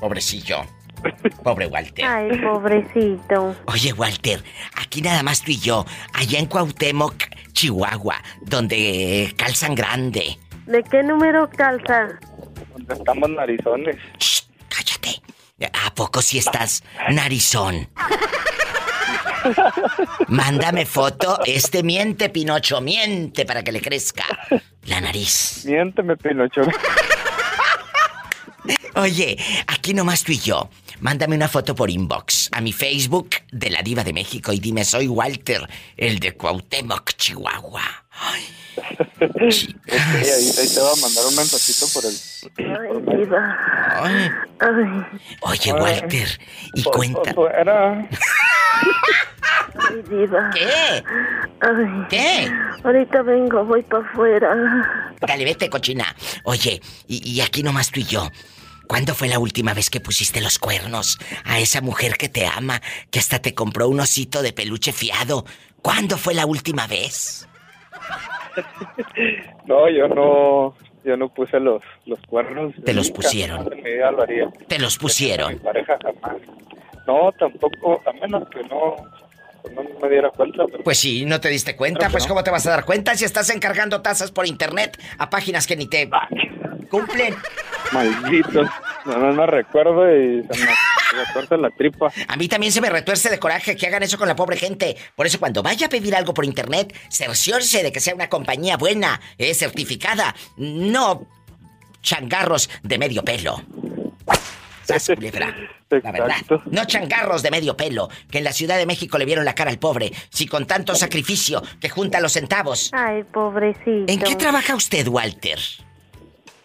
Pobrecillo. Pobre Walter. Ay, pobrecito. Oye, Walter, aquí nada más tú y yo, allá en Cuauhtémoc, Chihuahua, donde calzan grande. ¿De qué número calza? Donde estamos narizones. cállate. ¿A poco si estás narizón? Mándame foto. Este miente, Pinocho, miente para que le crezca la nariz. Miénteme, Pinocho. Oye, aquí nomás tú y yo. Mándame una foto por inbox a mi Facebook de la Diva de México y dime, soy Walter, el de Cuauhtémoc, Chihuahua. Ok, ahí, ahí te va a mandar un mensajito por el. Ay, diva. Ay. Ay, Oye, Walter, y cuenta. Fuera. ay, diva. ¿Qué? Ay. ¿Qué? Ahorita vengo, voy para afuera. Dale, vete, cochina. Oye, y, y aquí nomás tú y yo. ¿Cuándo fue la última vez que pusiste los cuernos a esa mujer que te ama, que hasta te compró un osito de peluche fiado? ¿Cuándo fue la última vez? No, yo no. Yo no puse los, los cuernos. Te los Nunca, pusieron. jamás en mi vida lo haría. Te los pusieron. Mi pareja jamás. No, tampoco, a menos que no, no me diera cuenta. Pero Pues sí, no te diste cuenta, pues ¿cómo te vas a dar cuenta si estás encargando tazas por internet a páginas que ni te cumplen? Maldito. No, no me recuerdo y se me, corta la tripa. A mí también se me retuerce de coraje que hagan eso con la pobre gente. Por eso cuando vaya a pedir algo por internet, cerciórese de que sea una compañía buena, eh, certificada, no changarros de medio pelo. Sas, culebra. La verdad. No changarros de medio pelo, que en la Ciudad de México le vieron la cara al pobre, si con tanto sacrificio que junta los centavos. Ay, pobrecito. ¿En qué trabaja usted, Walter?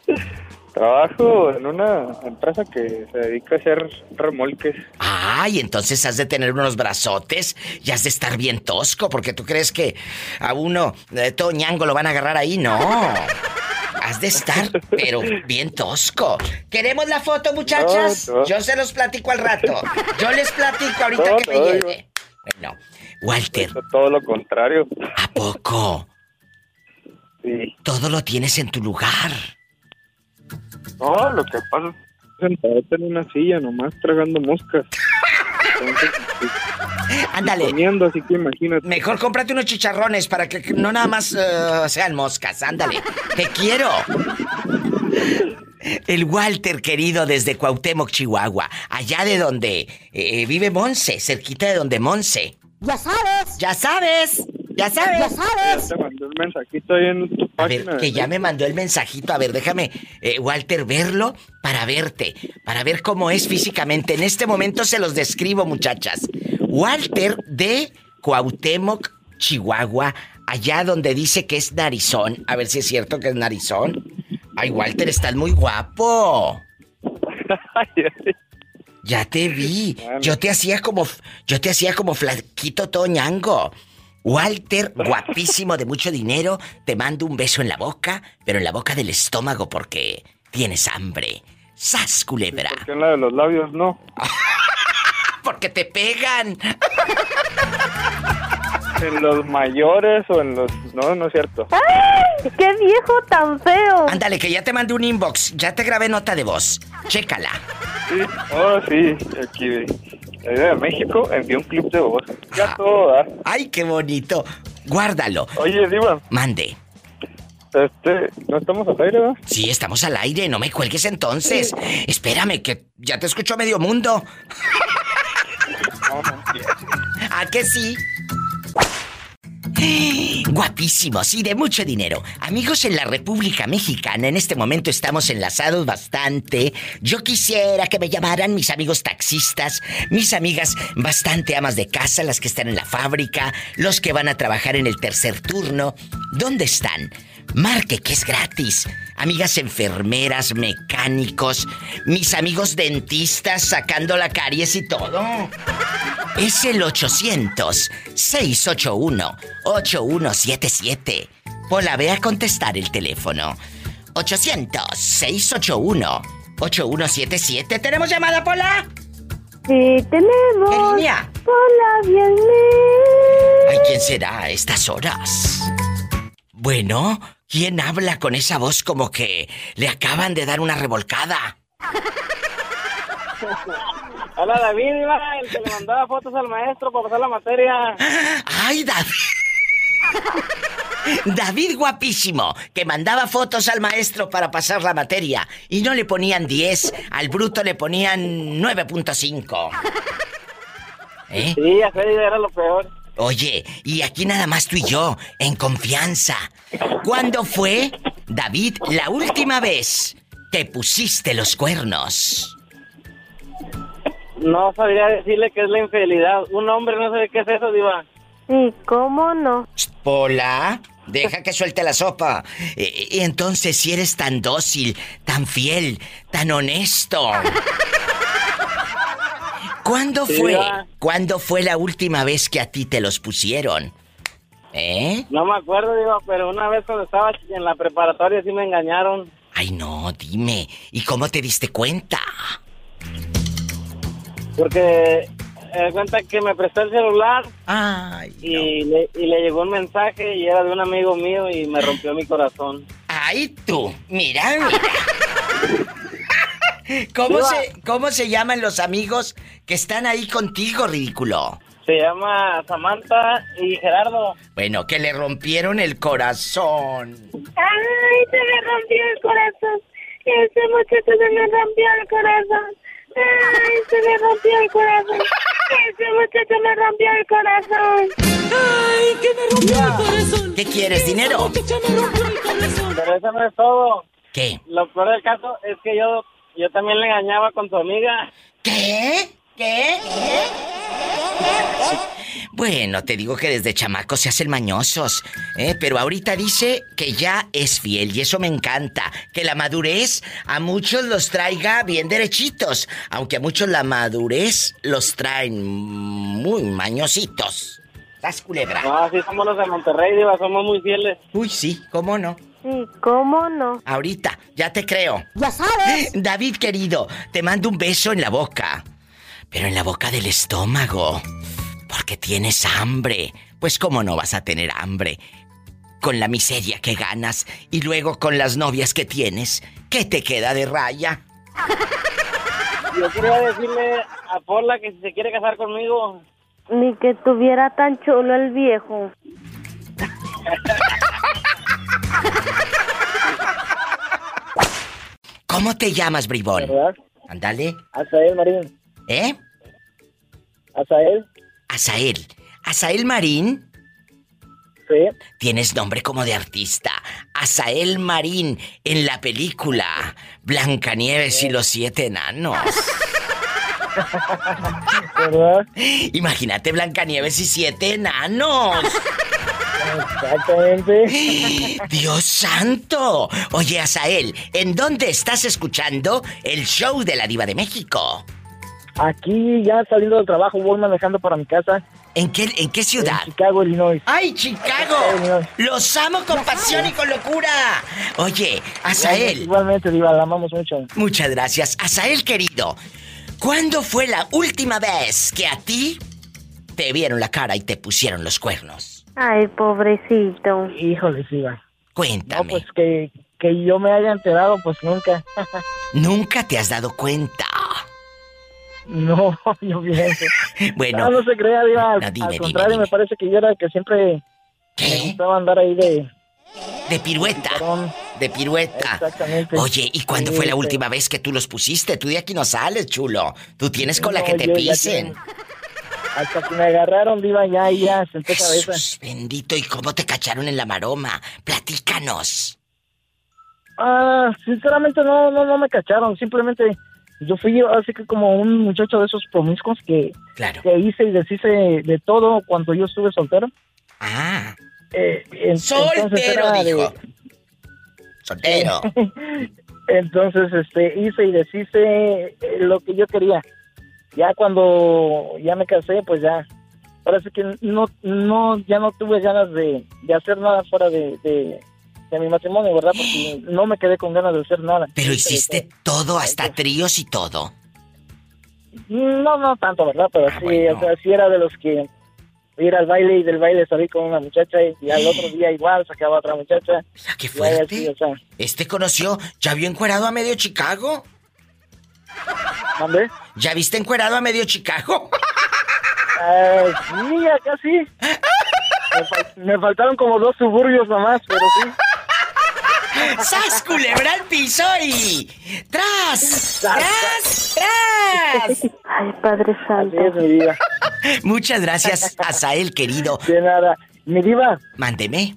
Trabajo en una empresa que se dedica a hacer remolques. Ay, entonces has de tener unos brazotes y has de estar bien tosco, porque tú crees que a uno eh, todo ñango lo van a agarrar ahí. No. Has de estar, pero bien tosco. ¿Queremos la foto, muchachas? No, no. Yo se los platico al rato. Yo les platico ahorita No, que me lleve. Bueno, Walter, Todo lo contrario. ¿a poco? Sí. Todo lo tienes en tu lugar. No, lo que pasa es que en una silla nomás tragando moscas. Ándale. Comiendo, así que imagínate. Mejor cómprate unos chicharrones para que no nada más eh, sean moscas. Ándale. Te quiero. El Walter querido desde Cuauhtémoc, Chihuahua. Allá de donde eh, vive Monse, cerquita de donde Monse. Ya sabes. Ya sabes. Ya sabes. Ya sabes. Te mandé un mensajito ahí en tu A ver, página. que ya me mandó el mensajito. A ver, déjame, eh, Walter, verlo para verte, para ver cómo es físicamente. En este momento se los describo, muchachas. Walter de Cuauhtémoc, Chihuahua, allá donde dice que es narizón. A ver si es cierto que es narizón. Ay, Walter, estás muy guapo. Ya te vi. Yo te hacía como yo te hacía como flaquito toñango. Walter, guapísimo de mucho dinero, te mando un beso en la boca, pero en la boca del estómago porque tienes hambre. ¡Sas, culebra! ¿Por qué en la de los labios no? porque te pegan. ¿En los mayores o en los.? No, no es cierto. ¡Ay! ¡Qué viejo tan feo! Ándale, que ya te mandé un inbox. Ya te grabé nota de voz. Chécala. Sí, oh, sí. Aquí de México envié un clip de voz. Ya todo, ¿ah? ¡Ay, qué bonito! Guárdalo. Oye, Diva. Mande. Este, ¿no estamos al aire, ¿verdad? Sí, estamos al aire, no me cuelgues entonces. Espérame, que ya te escucho medio mundo. ¿A qué sí? Guapísimos y de mucho dinero. Amigos en la República Mexicana, en este momento estamos enlazados bastante. Yo quisiera que me llamaran mis amigos taxistas, mis amigas bastante amas de casa, las que están en la fábrica, los que van a trabajar en el tercer turno. ¿Dónde están? Marque que es gratis. Amigas enfermeras, mecánicos, mis amigos dentistas sacando la caries y todo. Es el 800-681-8177. Pola, ve a contestar el teléfono. 800-681-8177. ¿Tenemos llamada, Pola? Sí, tenemos. ¿Qué línea? Hola, bien. Ay, ¿quién será a estas horas? Bueno, ¿quién habla con esa voz como que le acaban de dar una revolcada? Hola, David, iba el que le mandaba fotos al maestro para pasar la materia. ¡Ay, David! David guapísimo, que mandaba fotos al maestro para pasar la materia y no le ponían 10, al bruto le ponían 9.5. ¿Eh? Sí, aquel era lo peor. Oye, y aquí nada más tú y yo, en confianza. ¿Cuándo fue, David, la última vez que pusiste los cuernos? No sabría decirle qué es la infidelidad. Un hombre no sabe qué es eso, Diva. Sí, ¿cómo no? Pola, deja que suelte la sopa. E- e- entonces, si eres tan dócil, tan fiel, tan honesto. ¿Cuándo Sí, fue? ¿Cuándo fue la última vez que a ti te los pusieron? ¿Eh? No me acuerdo, Diva, pero una vez cuando estaba en la preparatoria sí me engañaron. Ay, no, dime. ¿Y cómo te diste cuenta? Porque me cuenta que me prestó el celular y, le, y le llegó un mensaje y era de un amigo mío y me rompió mi corazón. Ay, tú, mira, mira. ¿Cómo se, ¿Cómo se llaman los amigos que están ahí contigo, ridículo? Se llama Samantha y Gerardo. Bueno, que le rompieron el corazón. Ay, se me rompió el corazón. Ese muchacho se me rompió el corazón. Ay, se me rompió el corazón. Ese muchacho me rompió el corazón. Ay, que me rompió el corazón. ¿Qué quieres, dinero? Pero eso no es todo. ¿Qué? Lo peor del caso es que yo, yo también le engañaba con su amiga. ¿Qué? ¿Qué? Bueno, te digo que desde chamacos se hacen mañosos, ¿eh? pero ahorita dice que ya es fiel y eso me encanta. Que la madurez a muchos los traiga bien derechitos, aunque a muchos la madurez los traen muy mañositos. ¿Estás culebra? No, así somos los de Monterrey, Diva, somos muy fieles. Uy, sí, ¿cómo no? Sí, ¿cómo no? Ahorita, ya te creo. Ya sabes. David querido, te mando un beso en la boca. Pero en la boca del estómago. Porque tienes hambre. Pues cómo no vas a tener hambre. Con la miseria que ganas y luego con las novias que tienes. ¿Qué te queda de raya? Yo quería decirle a Paula que si se quiere casar conmigo. Ni que tuviera tan chulo el viejo. ¿Cómo te llamas, bribón? Ándale. Azael Marín. ¿Eh? Azael. Azael. Azael Marín. Sí. Tienes nombre como de artista. Azael Marín en la película Blancanieves y los siete enanos. ¿Verdad? Imagínate Blancanieves y siete enanos. Exactamente. Dios santo. Oye, Asael, ¿en dónde estás escuchando el show de la Diva de México? Aquí ya saliendo del trabajo voy manejando para mi casa. ¿En qué, en qué ciudad? En Chicago, Illinois. ¡Ay, Chicago! ¡Los amo con pasión y con locura! Oye, Asael. Igualmente, Diva, la amamos mucho. Muchas gracias. Asael, querido, ¿cuándo fue la última vez que a ti te vieron la cara y te pusieron los cuernos? Ay, pobrecito. Híjole, Diva. Cuéntame. No, pues que, que yo me haya enterado, pues nunca. ¿Nunca te has dado cuenta? No, yo pienso. Bueno. No, no se crea, Diva. Al, No, dime, al dime, contrario, me parece que yo era el que siempre me gustaba andar ahí de... De pirueta. De pirueta. Exactamente. Oye, ¿y cuándo Sí, fue la sí. última vez que tú los pusiste? Tú de aquí no sales, chulo. Tú tienes con la que te pisen. Hasta que me agarraron, Diva, ya, ya, senté cabeza. Jesús bendito, ¿y cómo te cacharon en la maroma? Platícanos. Ah, sinceramente no, no, no me cacharon. Simplemente yo fui así que como un muchacho de esos promiscuos que, Claro. que hice y deshice de todo cuando yo estuve soltero. Ah. Eh, en- Soltero, de- dijo. Soltero. entonces, este, hice y deshice eh, lo que yo quería. Ya cuando ya me casé, pues ya. Sí que no, no, ya no tuve ganas de, de hacer nada fuera de, de, de mi matrimonio, ¿verdad? Porque no me quedé con ganas de hacer nada. Pero hiciste todo, hasta tríos y todo. No, no tanto, ¿verdad? Pero Ah, sí, o sea, sí era de los que ir al baile y del baile salí con una muchacha y, al otro día igual sacaba a otra muchacha. qué fuerte. o sea, ¿Este conoció? ¿Ya vio encuerado a medio Chicago? ¿Dónde? ¿Ya viste encuerado a medio Chicago? eh, sí, acá sí. Me, fal- me faltaron como dos suburbios nomás, pero sí. ¡Sas, culebra al piso y... ¡Tras! ¡Tras! ¡Tras! Ay, Padre Santo. Así es, mi diva. Muchas gracias, Asael, querido. De nada. Mi diva, Mándeme.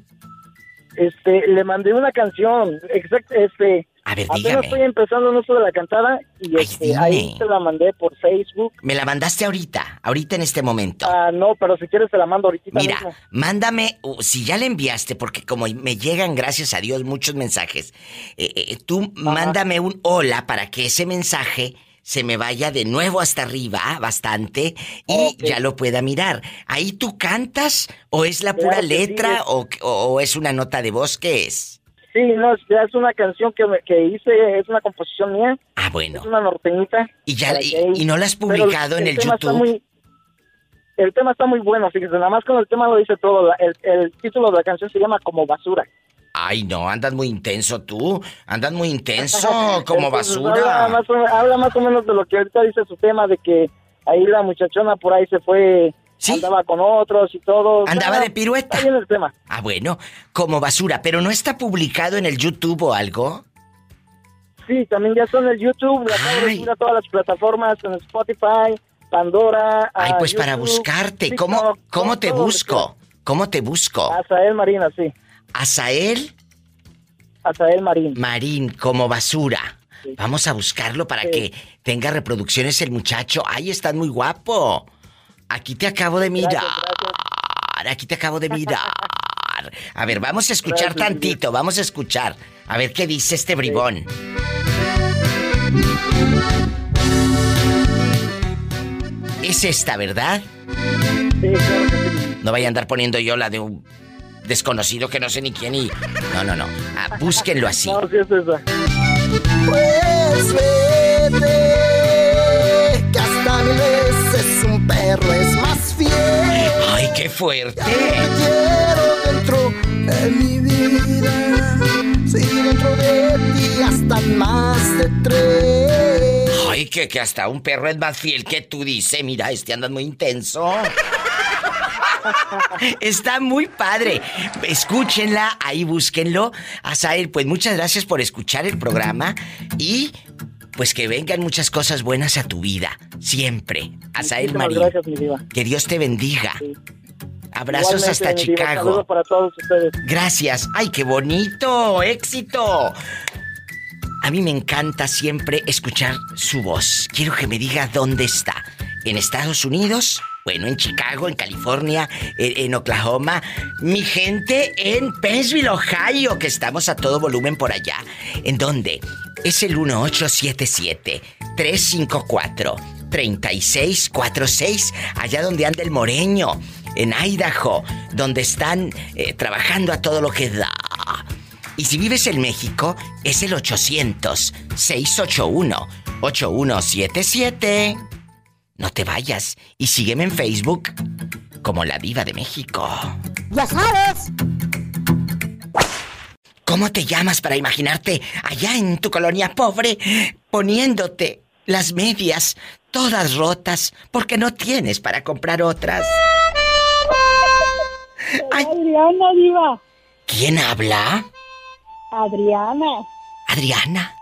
este, le mandé una canción. Exacto, este. A ver, apenas dígame. estoy empezando en esto de la cantada y este, ahí se la mandé por Facebook. Me la mandaste ahorita, ahorita en este momento. Ah, no, pero si quieres se la mando ahorita Mira, mismo. mándame, si ya le enviaste, porque como me llegan, gracias a Dios, muchos mensajes, eh, eh, tú mándame un hola para que ese mensaje se me vaya de nuevo hasta arriba, bastante, y ya lo pueda mirar. ¿Ahí tú cantas o es la pura letra o, o- o es una nota de voz? ¿Qué es? Sí, no, es, es una canción que, me- que hice, es una composición mía. Ah, bueno. Es una norteñita. ¿Y, ya, y, y no la has publicado en el YouTube? muy- el tema está muy bueno, fíjese, nada más con el tema lo dice todo. La- el, el título de la canción se llama Como Basura. Ay, no, andas muy intenso tú. Andas muy intenso, como basura. Habla más, o, habla más o menos de lo que ahorita dice su tema, de que ahí la muchachona por ahí se fue, andaba con otros y todo. Andaba de pirueta. Está bien el tema. Ah, bueno, como basura, pero no está publicado en el YouTube o algo. Sí, también ya está en el YouTube, la subir a todas las plataformas, en Spotify, Pandora. Ay, pues para YouTube, buscarte, ¿cómo, TikTok, cómo te todo donde busco? ¿Cómo te busco? Azael Marina, sí. Azael Azael Marín. Marín, como basura. Vamos a buscarlo para que tenga reproducciones el muchacho. Ay, estás muy guapo. Aquí te acabo de mirar. Aquí te acabo de mirar. A ver, vamos a escuchar Gracias, tantito, vamos a escuchar. A ver qué dice este bribón. Es esta, ¿verdad? No vaya a andar poniendo yo la de un desconocido que no sé ni quién y... No, no, no. Ah, búsquenlo así. No, sí es esa. Pues vete, perro es más fiel. ¡Ay, qué fuerte! Te quiero dentro de mi vida, sí, dentro de ti hasta más de tres. Ay, que, que hasta un perro es más fiel que tú, dice. Mira, este anda muy intenso. Está muy padre. Escúchenla, ahí búsquenlo. Azael, pues muchas gracias por escuchar el programa y pues que vengan muchas cosas buenas a tu vida. Siempre. Azael Marín. Gracias, mi diva. Que Dios te bendiga. Abrazos Igualmente, hasta Chicago. Saludos para todos ustedes. Gracias. ¡Ay, qué bonito! ¡Éxito! A mí me encanta siempre escuchar su voz. Quiero que me diga dónde está. ¿En Estados Unidos Bueno, en Chicago, en California, en, en Oklahoma. Mi gente en Pennsville, Ohio, que estamos a todo volumen por allá. ¿En dónde? Es el 1877-354-3646, allá donde anda el moreño, en Idaho, donde están eh, trabajando a todo lo que da. Y si vives en México, es el 800-681-8177. No te vayas y sígueme en Facebook como La Diva de México. ¡Ya sabes! ¿Cómo te llamas para imaginarte allá en tu colonia pobre poniéndote las medias todas rotas porque no tienes para comprar otras? Adriana, Diva. ¿Quién habla? Adriana. Adriana,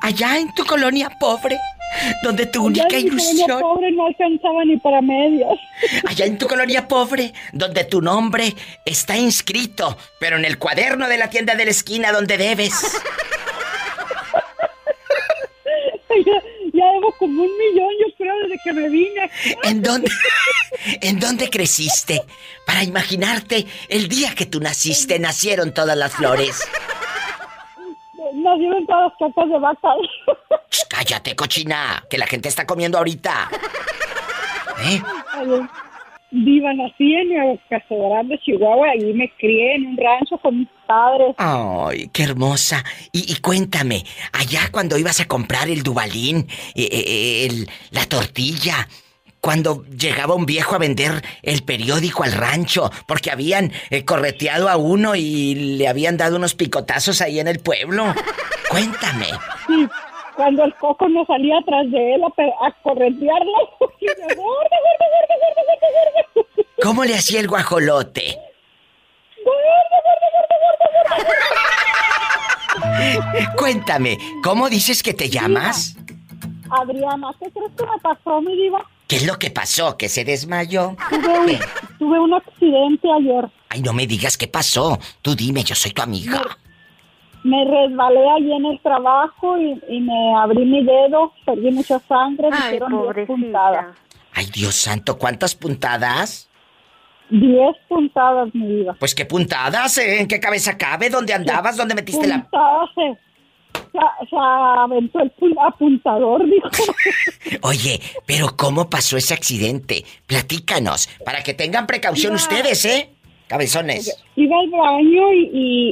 allá en tu colonia pobre, donde tu única Allá en ilusión... pobre no alcanzaba ni para medias. Allá en tu colonia pobre, donde tu nombre está inscrito, pero en el cuaderno de la tienda de la esquina donde debes. ya, ya debo como un millón, yo creo, desde que me vine. ¿En dónde? ¿En dónde creciste? Para imaginarte el día que tú naciste, nacieron todas las flores. Nacieron todas las capas de vaca. Ch, cállate, cochina, que la gente está comiendo ahorita. ¿Eh? Ay, Diva, nací en Caso Grande, Chihuahua, y me crié en un rancho con mis padres. Ay, qué hermosa. Y, y cuéntame, allá cuando ibas a comprar el dubalín, eh, eh, el- la tortilla, cuando llegaba un viejo a vender el periódico al rancho, porque habían eh, correteado a uno y le habían dado unos picotazos ahí en el pueblo. Cuéntame. Sí, cuando el coco no salía atrás de él a, a corretearlo. ¿Cómo le hacía el guajolote? Cuéntame, ¿cómo dices que te llamas? Adriana, ¿qué crees que me pasó, mi diva? ¿Qué es lo que pasó? ¿Que se desmayó? Tuve un, tuve un accidente ayer. Ay, no me digas qué pasó. Tú dime, yo soy tu amiga. Me resbalé allí en el trabajo y, y me abrí mi dedo, perdí mucha sangre, me Ay, hicieron 10 pobrecita. puntadas. Ay, Dios santo, ¿cuántas puntadas? 10 puntadas, mi vida. Pues qué puntadas, ¿eh? ¿En qué cabeza cabe? ¿Dónde andabas? ¿Dónde metiste la...? Puntadas, se, aventó el pun- apuntador, dijo. Oye, pero ¿cómo pasó ese accidente? Platícanos, para que tengan precaución ustedes, ¿eh? Cabezones. Iba al baño y,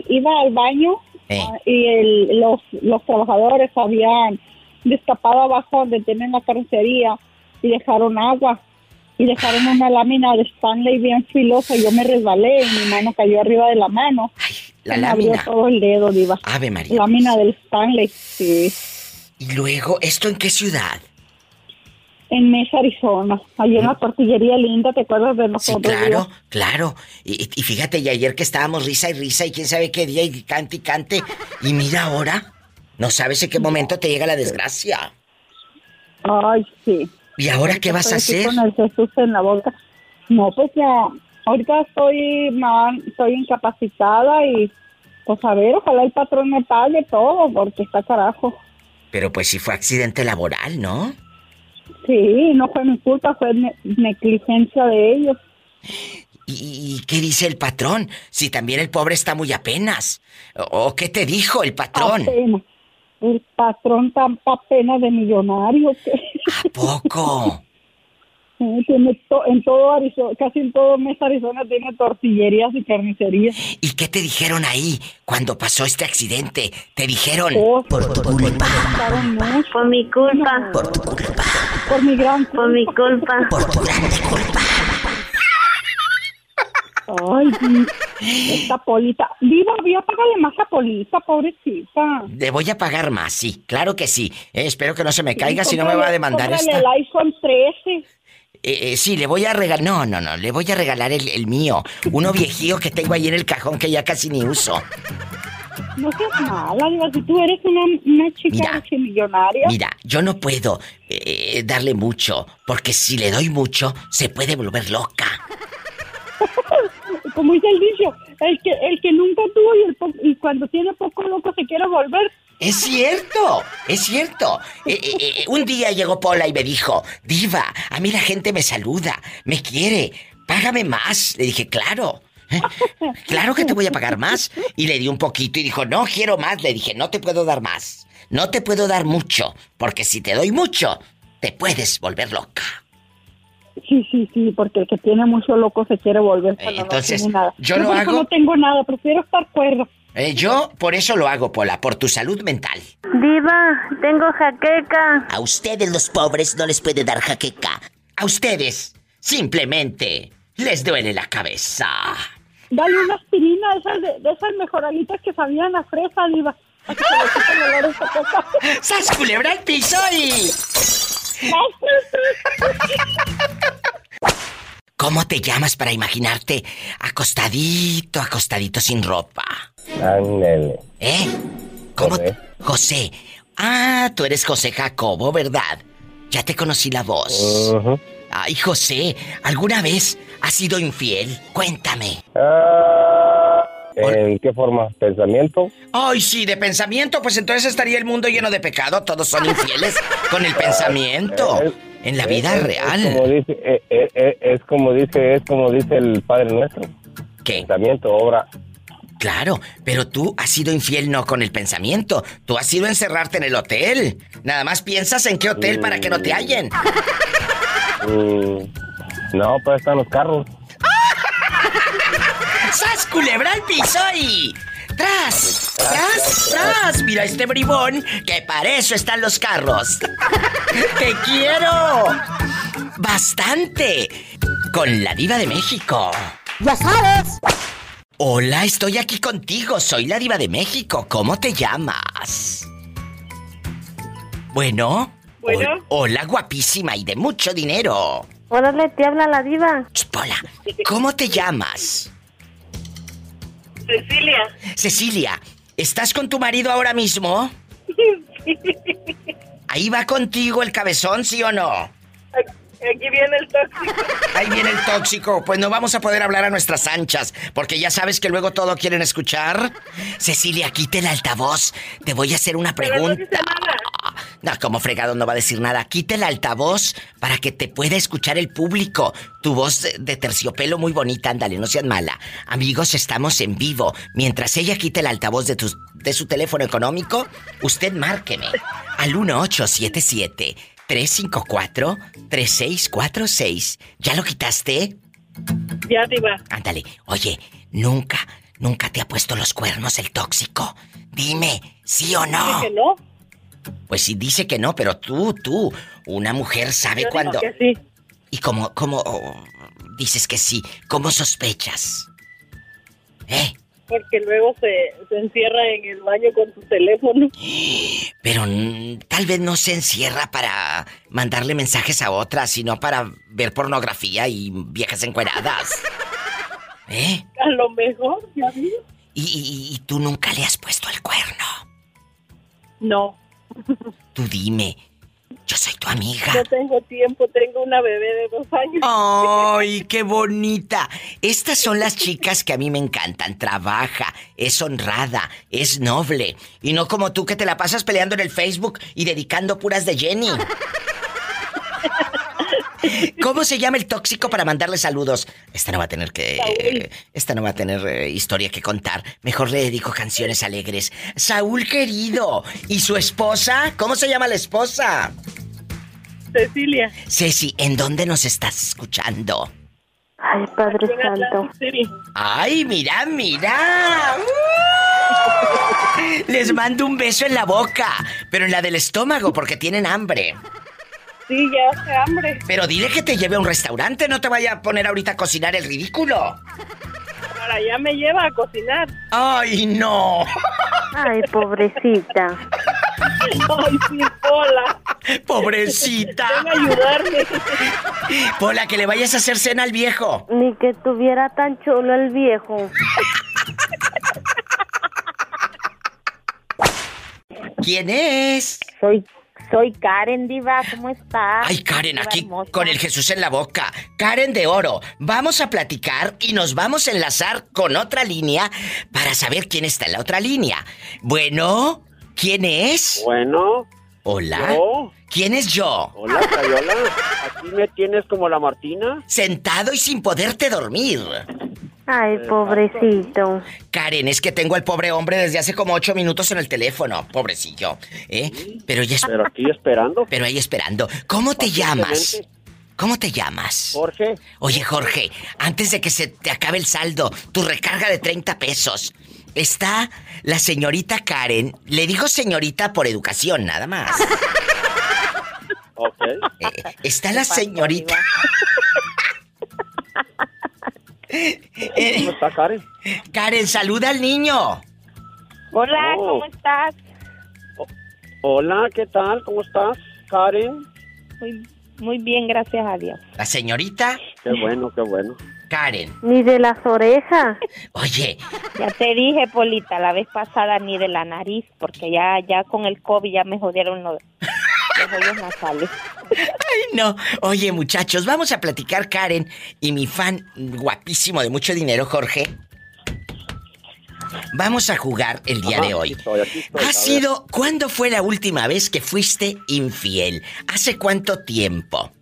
y iba al baño Eh. ah, y el- los, los trabajadores habían destapado abajo donde tienen la carnicería y dejaron agua y dejaron una lámina de Stanley bien filosa y yo me resbalé y mi mano cayó arriba de la mano. la Se me abrió lámina. todo el dedo, diva. Ave María. Lámina del Stanley, sí. Y luego, ¿esto en qué ciudad? En Mesa, Arizona. Allí en la tortillería linda, ¿te acuerdas de Sí, nosotros? claro, diva? claro. Y, y fíjate, y ayer que estábamos risa y risa y quién sabe qué día y cante y cante. Y mira ahora, no sabes en qué momento te llega la desgracia. Ay, sí. ¿Y ahora qué vas a hacer? Con el Jesús en la boca. No, pues ya, ahorita estoy, ma- estoy incapacitada y, pues a ver, ojalá el patrón me pague todo, porque está carajo. Pero pues si fue accidente laboral, ¿no? Sí, no fue mi culpa, fue ne- negligencia de ellos. ¿Y, qué dice el patrón? Si también el pobre está muy apenas. ¿O, o qué te dijo el patrón? Apenas. El patrón tanta pena de millonario que ¿A poco? eh, tiene to- en todo Arizona, casi en todo mes Arizona tiene tortillerías y carnicerías. ¿Y qué te dijeron ahí cuando pasó este accidente? Te dijeron... Oh, por tu culpa. Por mi culpa. Por tu culpa. Por mi gran Por mi culpa. Por tu grande culpa. Ay, esta Polita. Diva, había págale más a Polita, pobrecita. Le voy a pagar más, sí, claro que sí. Eh, espero que no se me caiga, si no me va a demandar esta. el iPhone 13. Eh, eh, sí, le voy a regalar. No, no, no, le voy a regalar el, el mío. Uno viejío que tengo ahí en el cajón que ya casi ni uso. No seas mala, Diva, si tú eres una, una chica millonaria. Mira, yo no puedo eh, darle mucho, porque si le doy mucho, se puede volver loca. Como dice el que, el que nunca tuvo y, el y cuando tiene poco loco se quiere volver, Es cierto, es cierto. Eh, eh, eh, un día llegó Pola y me dijo, Diva, a mí la gente me saluda, me quiere, págame más. Le dije, claro. Claro que te voy a pagar más. Y le di un poquito y dijo, no quiero más. Le dije, no te puedo dar más. No te puedo dar mucho, porque si te doy mucho, te puedes volver loca. Sí, sí, sí, porque el que tiene mucho loco se quiere volver cuando entonces, no nada. yo lo hago- no tengo nada, prefiero estar cuerdo. Eh, yo por eso lo hago, Pola, por tu salud mental. Diva, tengo jaqueca. A ustedes los pobres no les puede dar jaqueca. A ustedes simplemente les duele la cabeza. Dale una aspirina, esas de, de esas mejoralitas que sabían a fresa, diva. el. ¡Sas culebra al piso y... ¿Cómo te llamas para imaginarte acostadito, acostadito sin ropa? Ándale. ¿Eh? ¿Cómo? José. Ah, tú eres José Jacobo, ¿verdad? Ya te conocí la voz. Ay, José, ¿alguna vez has sido infiel? Cuéntame. Ah, ¿En qué forma? ¿Pensamiento? Ay, sí, de pensamiento, pues entonces estaría el mundo lleno de pecado. Todos son infieles con el pensamiento. En la vida Es- es real. como dice, eh, eh, eh, es como dice, es como dice el Padre Nuestro. ¿Qué? Pensamiento, obra. Claro, pero tú has sido infiel no con el pensamiento. Tú has sido encerrarte en el hotel. Nada más piensas en qué hotel para que no te hallen. Mm, no, pues están los carros. ¡Sas culebra al piso y... ¡Tras! ¡Tras! ¡Tras! Mira este bribón, que para eso están los carros. ¡Te quiero! ¡Bastante! Con la diva de México. ¡Ya sabes! Hola, estoy aquí contigo. Soy la diva de México. ¿Cómo te llamas? Bueno. Bueno. Hol- hola, guapísima y de mucho dinero. Órale, te habla la diva. Hola. ¿Cómo te llamas? Cecilia. Cecilia, ¿estás con tu marido ahora mismo? ¿Ahí va contigo el cabezón, sí o no? Aquí viene el tóxico. Ahí viene el tóxico. Pues no vamos a poder hablar a nuestras anchas, porque ya sabes que luego todo quieren escuchar. Cecilia, quita el altavoz. Te voy a hacer una pregunta. No, como fregado no va a decir nada. Quita el altavoz para que te pueda escuchar el público. Tu voz de, de terciopelo muy bonita, ándale, no seas mala. Amigos, estamos en vivo. Mientras ella quite el altavoz de, tu, de su teléfono económico, usted márqueme al 1877 354 3646. ¿Ya lo quitaste? Ya, diva. Ándale. Oye, nunca, nunca te ha puesto los cuernos el tóxico. Dime, ¿sí o no? Dice que no. Pues sí dice que no, pero tú, tú, una mujer sabe Yo digo cuándo. que sí. ¿Y cómo, cómo oh, dices que sí? ¿Cómo sospechas? ¿Eh? Porque luego se, se encierra en el baño con su teléfono. Pero tal vez no se encierra para mandarle mensajes a otras, sino para ver pornografía y viejas encueradas. ¿Eh? A lo mejor, ya vi. ¿Y, y- y tú nunca le has puesto el cuerno? No. Tú dime. Yo soy tu amiga. No tengo tiempo, tengo una bebé de dos años. ¡Ay, qué bonita! Estas son las chicas que a mí me encantan. Trabaja, es honrada, es noble. Y no como tú que te la pasas peleando en el Facebook y dedicando puras de Jenny. ¿Cómo se llama el tóxico para mandarle saludos? Esta no va a tener que... Esta no va a tener eh, historia que contar. Mejor le dedico canciones alegres. Saúl querido. ¿Y su esposa? ¿Cómo se llama la esposa? Cecilia. Ceci, ¿en dónde nos estás escuchando? Ay, Padre Santo. ¡Ay, mira, mira! Les mando un beso en la boca, pero en la del estómago porque tienen hambre. Sí, ya hace hambre. Pero dile que te lleve a un restaurante, no te vaya a poner ahorita a cocinar el ridículo. Para allá me lleva a cocinar. ¡Ay, no! Ay, pobrecita. Ay, sí, Pola. ¡Pobrecita! Ven a ayudarme. Pola, que le vayas a hacer cena al viejo. Ni que tuviera tan chulo el viejo. ¿Quién es? Soy, soy Karen Diva, ¿cómo estás? Ay, Karen, Diva aquí hermosa. con el Jesús en la boca. Karen de Oro, vamos a platicar y nos vamos a enlazar con otra línea para saber quién está en la otra línea. Bueno, ¿Quién es? Bueno. Hola. ¿Yo? ¿Quién es yo? Hola, Cayola. Aquí me tienes como la Martina. Sentado y sin poderte dormir. Ay, pobrecito. Karen, es que tengo al pobre hombre desde hace como ocho minutos en el teléfono, pobrecillo. ¿Eh? Pero ya es... Pero aquí esperando. Pero ahí esperando. ¿Cómo te llamas? ¿Cómo te llamas? Jorge. Oye, Jorge, antes de que se te acabe el saldo, tu recarga de 30 pesos. Está la señorita Karen. Le digo señorita por educación, nada más. Ok. Eh, está la señorita. ¿Cómo está Karen? Karen, saluda al niño. Hola, Oh. ¿cómo estás? Hola, ¿qué tal? ¿Cómo estás, Karen? Muy, muy bien, gracias a Dios. La señorita Qué bueno, qué bueno. Karen. Ni de las orejas. Oye. Ya te dije, Polita, la vez pasada ni de la nariz, porque ya, ya con el COVID ya me jodieron los, los hoyos nasales. Ay, no. Oye, muchachos, vamos a platicar, Karen y mi fan guapísimo de mucho dinero, Jorge. Vamos a jugar el día Ajá, de hoy. aquí estoy, aquí estoy, a ¿Ha sido cuándo fue la última vez que fuiste infiel? ¿Hace cuánto tiempo?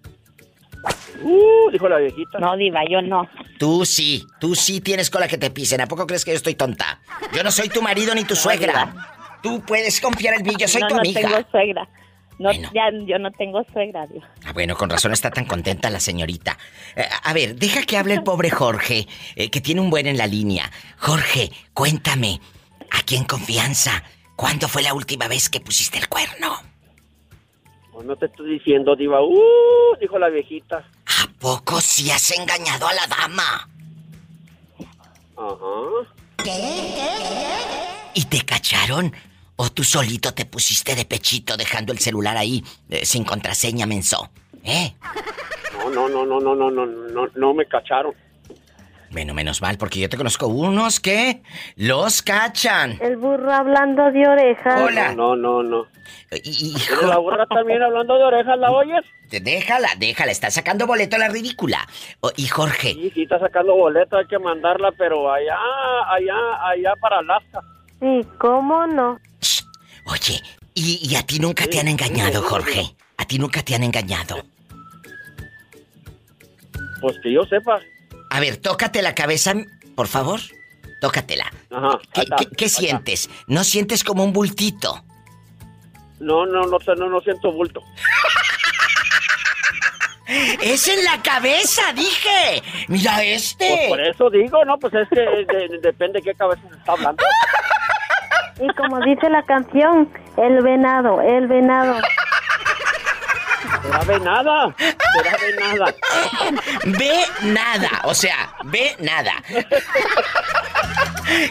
Uh, dijo la viejita. No, Diva, yo no. Tú sí, tú sí tienes cola que te pisen. ¿A poco crees que yo estoy tonta? Yo no soy tu marido ni tu suegra. Tú puedes confiar en mí, yo soy no, tu no amiga. tengo suegra. No, ya, yo no tengo suegra, Dios. Ah, bueno, con razón está tan contenta la señorita. Eh, a ver, deja que hable el pobre Jorge, eh, que tiene un buen en la línea. Jorge, cuéntame, aquí en confianza, ¿cuándo fue la última vez que pusiste el cuerno? Oh, no te estoy diciendo, Diva. Uh, dijo la viejita. ¿A poco si has engañado a la dama? Ajá. ¿Y te cacharon? ¿O tú solito te pusiste de pechito dejando el celular ahí eh, sin contraseña, menso? ¿Eh? No, no, no, no, no, no, no, no, no me cacharon. Bueno, menos mal, porque yo te conozco unos que los cachan. El burro hablando de orejas. Hola. No, no, no. Y, ¿Pero la burra también hablando de orejas, ¿la oyes? Déjala, déjala, está sacando boleto a la ridícula. Oh, y Jorge, Sí, sí, está sacando boleto, hay que mandarla, pero allá, allá, allá para Alaska. Sí, ¿cómo no? oye, ¿y, y a ti nunca te han engañado, Jorge? ¿A ti nunca te han engañado? Pues que yo sepa. A ver, tócate la cabeza, por favor. Tócatela. Ajá. ¿Qué, está, sientes? ¿No sientes como un bultito? No, no, no, no, no siento bulto. ¡Es en la cabeza, dije! ¡Mira este! Pues por eso digo, no, pues es que de- depende de qué cabeza se está hablando. Y como dice la canción, el venado, el venado. Será de nada, será de nada. Ve nada, o sea, ve nada.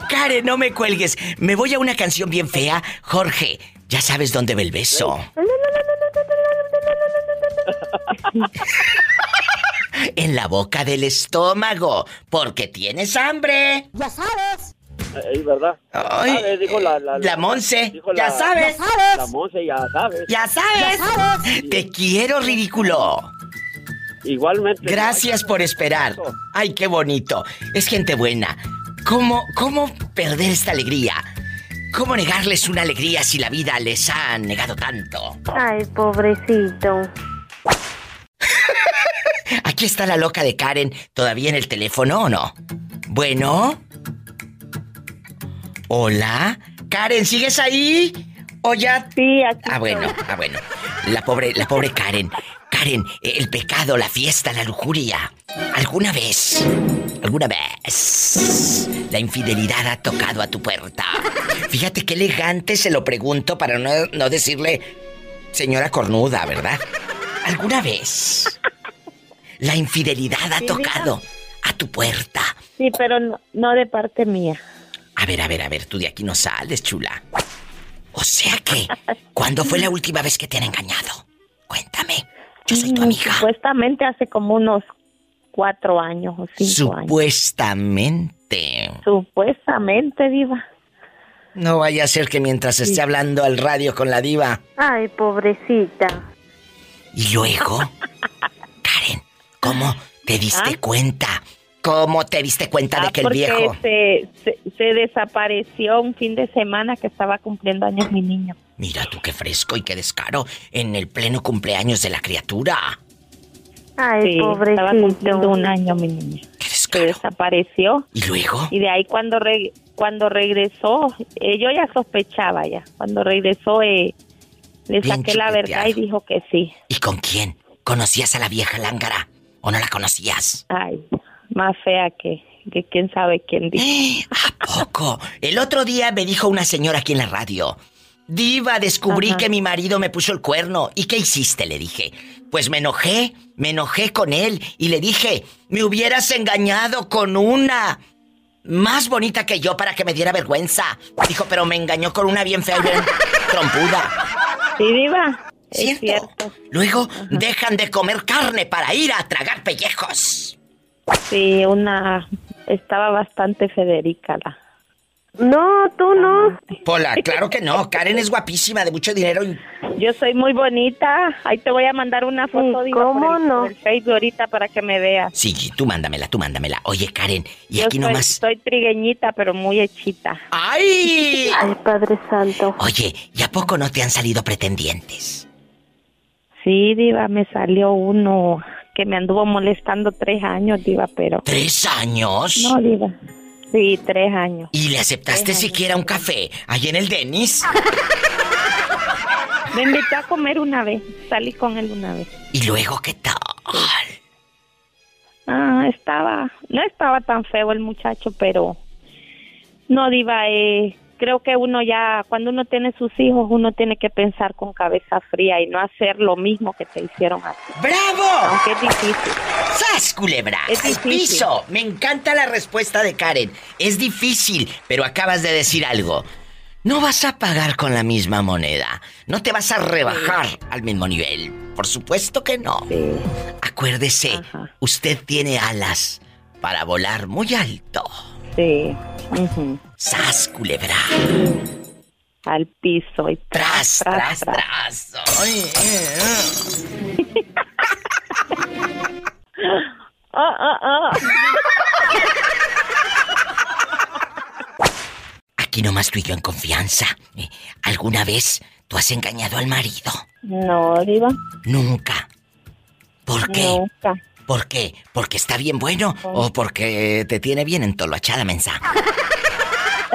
Karen, no me cuelgues. Me voy a una canción bien fea. Jorge, ya sabes dónde ve el beso. en la boca del estómago, porque tienes hambre. Ya sabes. Eh, ¿verdad? Ay, ¿Sabes? Dijo la, la, la Monse, dijo ya sabes. Ya sabes. La Monse, ya sabes. Ya sabes. Ya sabes. Te quiero, ridículo. Igualmente. Gracias por esperar. Ay, qué bonito. Es gente buena. ¿Cómo, cómo perder esta alegría? ¿Cómo negarles una alegría si la vida les ha negado tanto? Ay, pobrecito. Aquí está la loca de Karen, todavía en el teléfono o no. Bueno. Hola. Karen, ¿sigues ahí? ¿O ya? Sí, aquí Ah, bueno, ah, bueno. La pobre, la pobre Karen. Karen, el pecado, la fiesta, la lujuria. ¿Alguna vez? ¿Alguna vez? La infidelidad ha tocado a tu puerta. Fíjate qué elegante se lo pregunto para no, no decirle señora cornuda, ¿verdad? ¿Alguna vez? La infidelidad ha tocado a tu puerta. Sí, pero no, no de parte mía. A ver, a ver, a ver, tú de aquí no sales, chula. O sea que, ¿cuándo fue la última vez que te han engañado? Cuéntame. Yo soy tu Mm, amiga. Supuestamente hace como unos cuatro años o cinco años. Supuestamente. Supuestamente, Diva. No vaya a ser que mientras esté hablando al radio con la diva Ay, pobrecita. y luego, Karen, ¿cómo te diste ¿Ah? cuenta? ¿Cómo te diste cuenta de Ah, que el viejo... Se, se, se desapareció un fin de semana que estaba cumpliendo años mi niño. Mira tú qué fresco y qué descaro en el pleno cumpleaños de la criatura. Ay, sí, Estaba cumpliendo un año mi niño. Se desapareció. ¿Y luego? Y de ahí cuando re- cuando regresó, eh, yo ya sospechaba ya. Cuando regresó, eh, le Bien saqué la verdad y dijo que sí. ¿Y con quién? ¿Conocías a la vieja lángara o no la conocías? Ay, más fea que, que quién sabe quién dijo. ¿A poco? El otro día me dijo una señora aquí en la radio. Diva, descubrí Ajá. que mi marido me puso el cuerno. ¿Y qué hiciste? Le dije. Pues me enojé, me enojé con él y le dije, me hubieras engañado con una más bonita que yo para que me diera vergüenza. Dijo, pero me engañó con una bien fea y bien trompuda. Sí, diva. Es ¿Cierto? cierto. Luego dejan de comer carne para ir a tragar pellejos. Sí, una estaba bastante Federica la. No, tú no. Pola, claro que no. Karen es guapísima, de mucho dinero. y- Yo soy muy bonita. Ahí te voy a mandar una foto diva, ¿cómo por el, no? por el Facebook ahorita para que me veas. Sí, tú mándamela, tú mándamela. Oye, Karen, y Yo aquí soy, nomás. soy trigueñita, pero muy hechita. ¡Ay! Ay, Padre Santo. Oye, ¿y a poco no te han salido pretendientes? Sí, diva, me salió uno que me anduvo molestando tres años, diva, pero... ¿Tres años? No, diva. Sí, tres años. ¿Y le aceptaste siquiera un café ahí en el Denis? Me invitó a comer una vez. Salí con él una vez. ¿Y luego qué tal? Ah, estaba... No estaba tan feo el muchacho, pero... No, diva, eh, creo que uno ya... Cuando uno tiene sus hijos, uno tiene que pensar con cabeza fría y no hacer lo mismo que te hicieron a ti. ¡Bravo! Aunque es difícil. ¡Sas, culebra! Es ¡Al difícil. piso! Me encanta la respuesta de Karen. Es difícil, pero acabas de decir algo. No vas a pagar con la misma moneda. No te vas a rebajar al mismo nivel. Por supuesto que no. Acuérdese, usted tiene alas para volar muy alto. Sí. ¡Sas, culebra! Al piso y tras, tras, tras. Ay, Ah, ah, ah. Aquí nomás tú y yo en confianza. Eh, ¿Alguna vez tú has engañado al marido? No, diva. Nunca. ¿Por qué? Nunca. ¿Por qué? ¿Porque está bien bueno o porque te tiene bien entoloachada, mensa?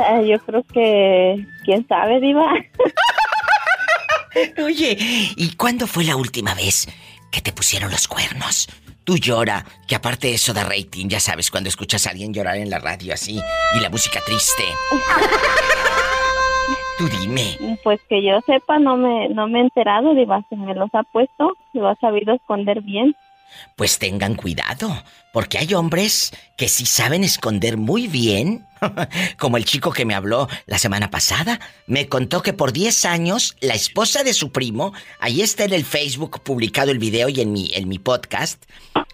Eh, yo creo que... ¿Quién sabe, diva? Oye, ¿y cuándo fue la última vez que te pusieron los cuernos? Tú llora, que aparte eso da rating, ya sabes, cuando escuchas a alguien llorar en la radio así y la música triste. Tú dime. Pues que yo sepa, no me, no me he enterado, diva. Se me los ha puesto, lo ha sabido esconder bien. Pues tengan cuidado, porque hay hombres que sí saben esconder muy bien, como el chico que me habló la semana pasada, me contó que por 10 años la esposa de su primo, ahí está en el Facebook publicado el video y en mi, en mi podcast,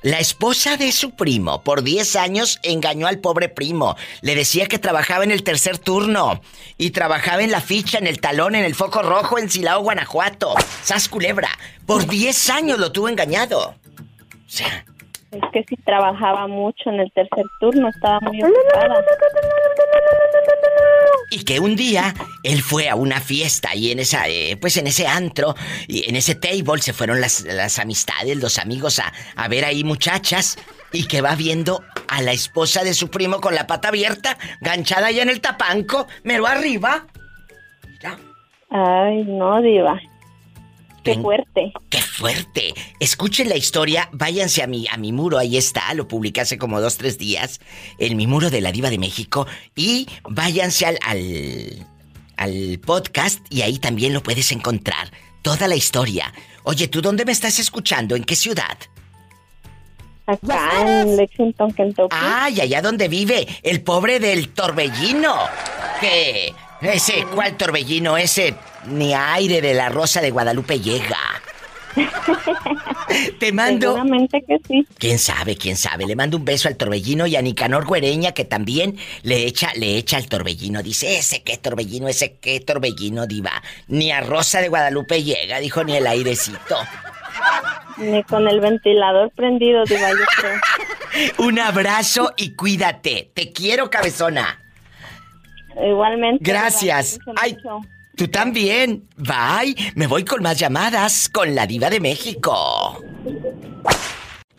la esposa de su primo por 10 años engañó al pobre primo, le decía que trabajaba en el tercer turno y trabajaba en la ficha, en el talón, en el foco rojo, en Silao, Guanajuato, Sas Culebra, por 10 años lo tuvo engañado. Sea, Es que si trabajaba mucho en el tercer turno, estaba muy ocupada. Y que un día él fue a una fiesta y en esa, eh, pues en ese antro, y en ese table se fueron las, las amistades, los amigos a, a ver ahí muchachas y que va viendo a la esposa de su primo con la pata abierta, ganchada allá en el tapanco, mero arriba. Ay, no, diva. Qué fuerte. ¡Qué fuerte! Escuchen la historia, váyanse a mi, a mi muro, ahí está, lo publiqué hace como dos, tres días, en mi muro de la Diva de México, y váyanse al, al, al podcast y ahí también lo puedes encontrar, toda la historia. Oye, ¿tú dónde me estás escuchando? ¿En qué ciudad? Acá en Lexington, Kentucky. ¡Ay, allá donde vive el pobre del torbellino! Que ese, ¿cuál torbellino? Ese ni aire de la rosa de Guadalupe llega. Te mando. Seguramente que sí. ¿Quién sabe? ¿Quién sabe? Le mando un beso al torbellino y a Nicanor Güereña que también le echa, le echa al torbellino. Dice, ese qué torbellino, ese qué torbellino, diva. Ni a Rosa de Guadalupe llega, dijo ni el airecito. Ni con el ventilador prendido, diva, yo creo. Un abrazo y cuídate. Te quiero, cabezona. Igualmente. Gracias. Ay, tú también. Bye. Me voy con más llamadas con la diva de México.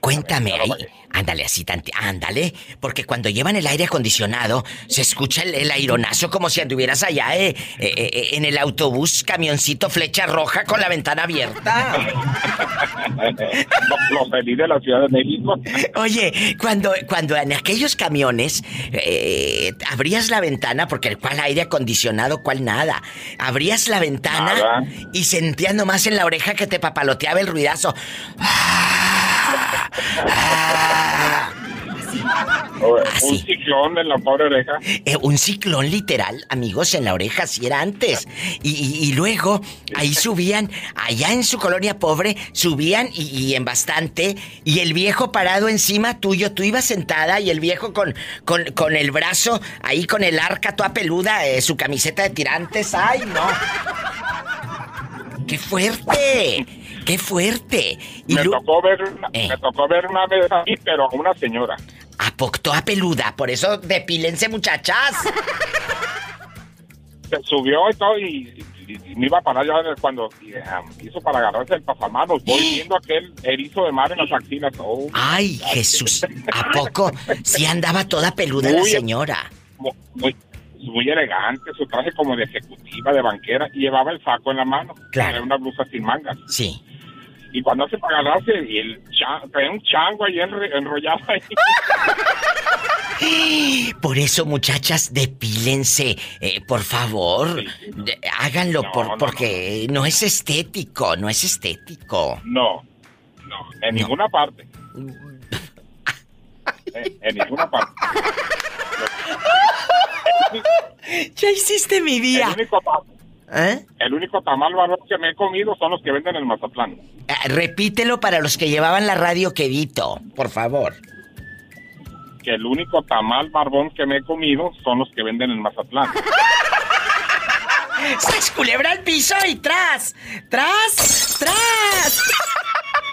Cuéntame ahí. Ándale así, tanti, ándale. Porque cuando llevan el aire acondicionado, se escucha el, el aironazo como si anduvieras allá, eh, eh, eh, en el autobús, camioncito flecha roja con la ventana abierta. Lo, lo feliz de la Ciudad de México. Oye, cuando, cuando en aquellos camiones abrías la ventana, porque cuál aire acondicionado, cuál nada. Abrías la ventana Nada. y sentías nomás en la oreja que te papaloteaba el ruidazo. Un ciclón en la pobre oreja. Eh, un ciclón literal, amigos, en la oreja, si era antes. Y, y- y luego, ahí subían, allá en su colonia pobre, subían y, y en bastante, y el viejo parado encima tuyo, tú ibas sentada y el viejo con, con, con el brazo, ahí con el arca toda peluda, eh, su camiseta de tirantes, ¡ay, no! ¡Qué fuerte! ¡Qué fuerte! Y Me lu- tocó ver, una- Eh. me tocó ver una vez ahí, pero una señora. a poc- toda peluda, por eso depílense, muchachas. Se subió y todo y, y- y me iba a parar ya cuando hizo para agarrarse el pasamanos. Voy viendo aquel erizo de mar en las axilas. Oh, Ay, Jesús, ¿a poco? Si andaba toda peluda la Muy- señora. mu- muy, muy elegante, su traje como de ejecutiva, de banquera, y llevaba el saco en la mano. Claro. Era una blusa sin mangas. Sí. Y cuando hace para agarrarse, y el un chango ahí enrollado ahí. Por eso, muchachas, depílense, eh, por favor. Háganlo por- no, porque no. es estético, no es estético. No, no, en ninguna parte. en, en ninguna parte. Ya hiciste mi día. El único, ta- ¿Eh? el único tamal barbón que me he comido son los que venden en el Mazatlán. Ah, repítelo para los que llevaban la radio quedito, por favor. Que el único tamal barbón que me he comido son los que venden en Mazatlán. ¡Sas culebra al piso y tras! ¡Tras! ¡Tras!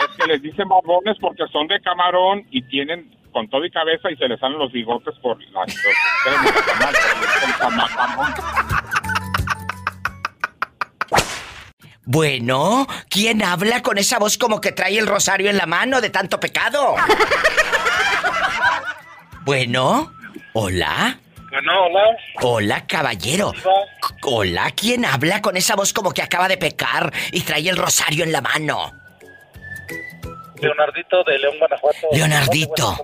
Es que les dicen barbones porque son de camarón y tienen con todo y cabeza y se les salen los bigotes por las los Bueno, ¿quién habla con esa voz como que trae el rosario en la mano de tanto pecado? Bueno, hola. Bueno, hola. Hola, caballero. Hola, ¿quién habla con esa voz como que acaba de pecar y trae el rosario en la mano? Leonardito de León, Guanajuato. Leonardito,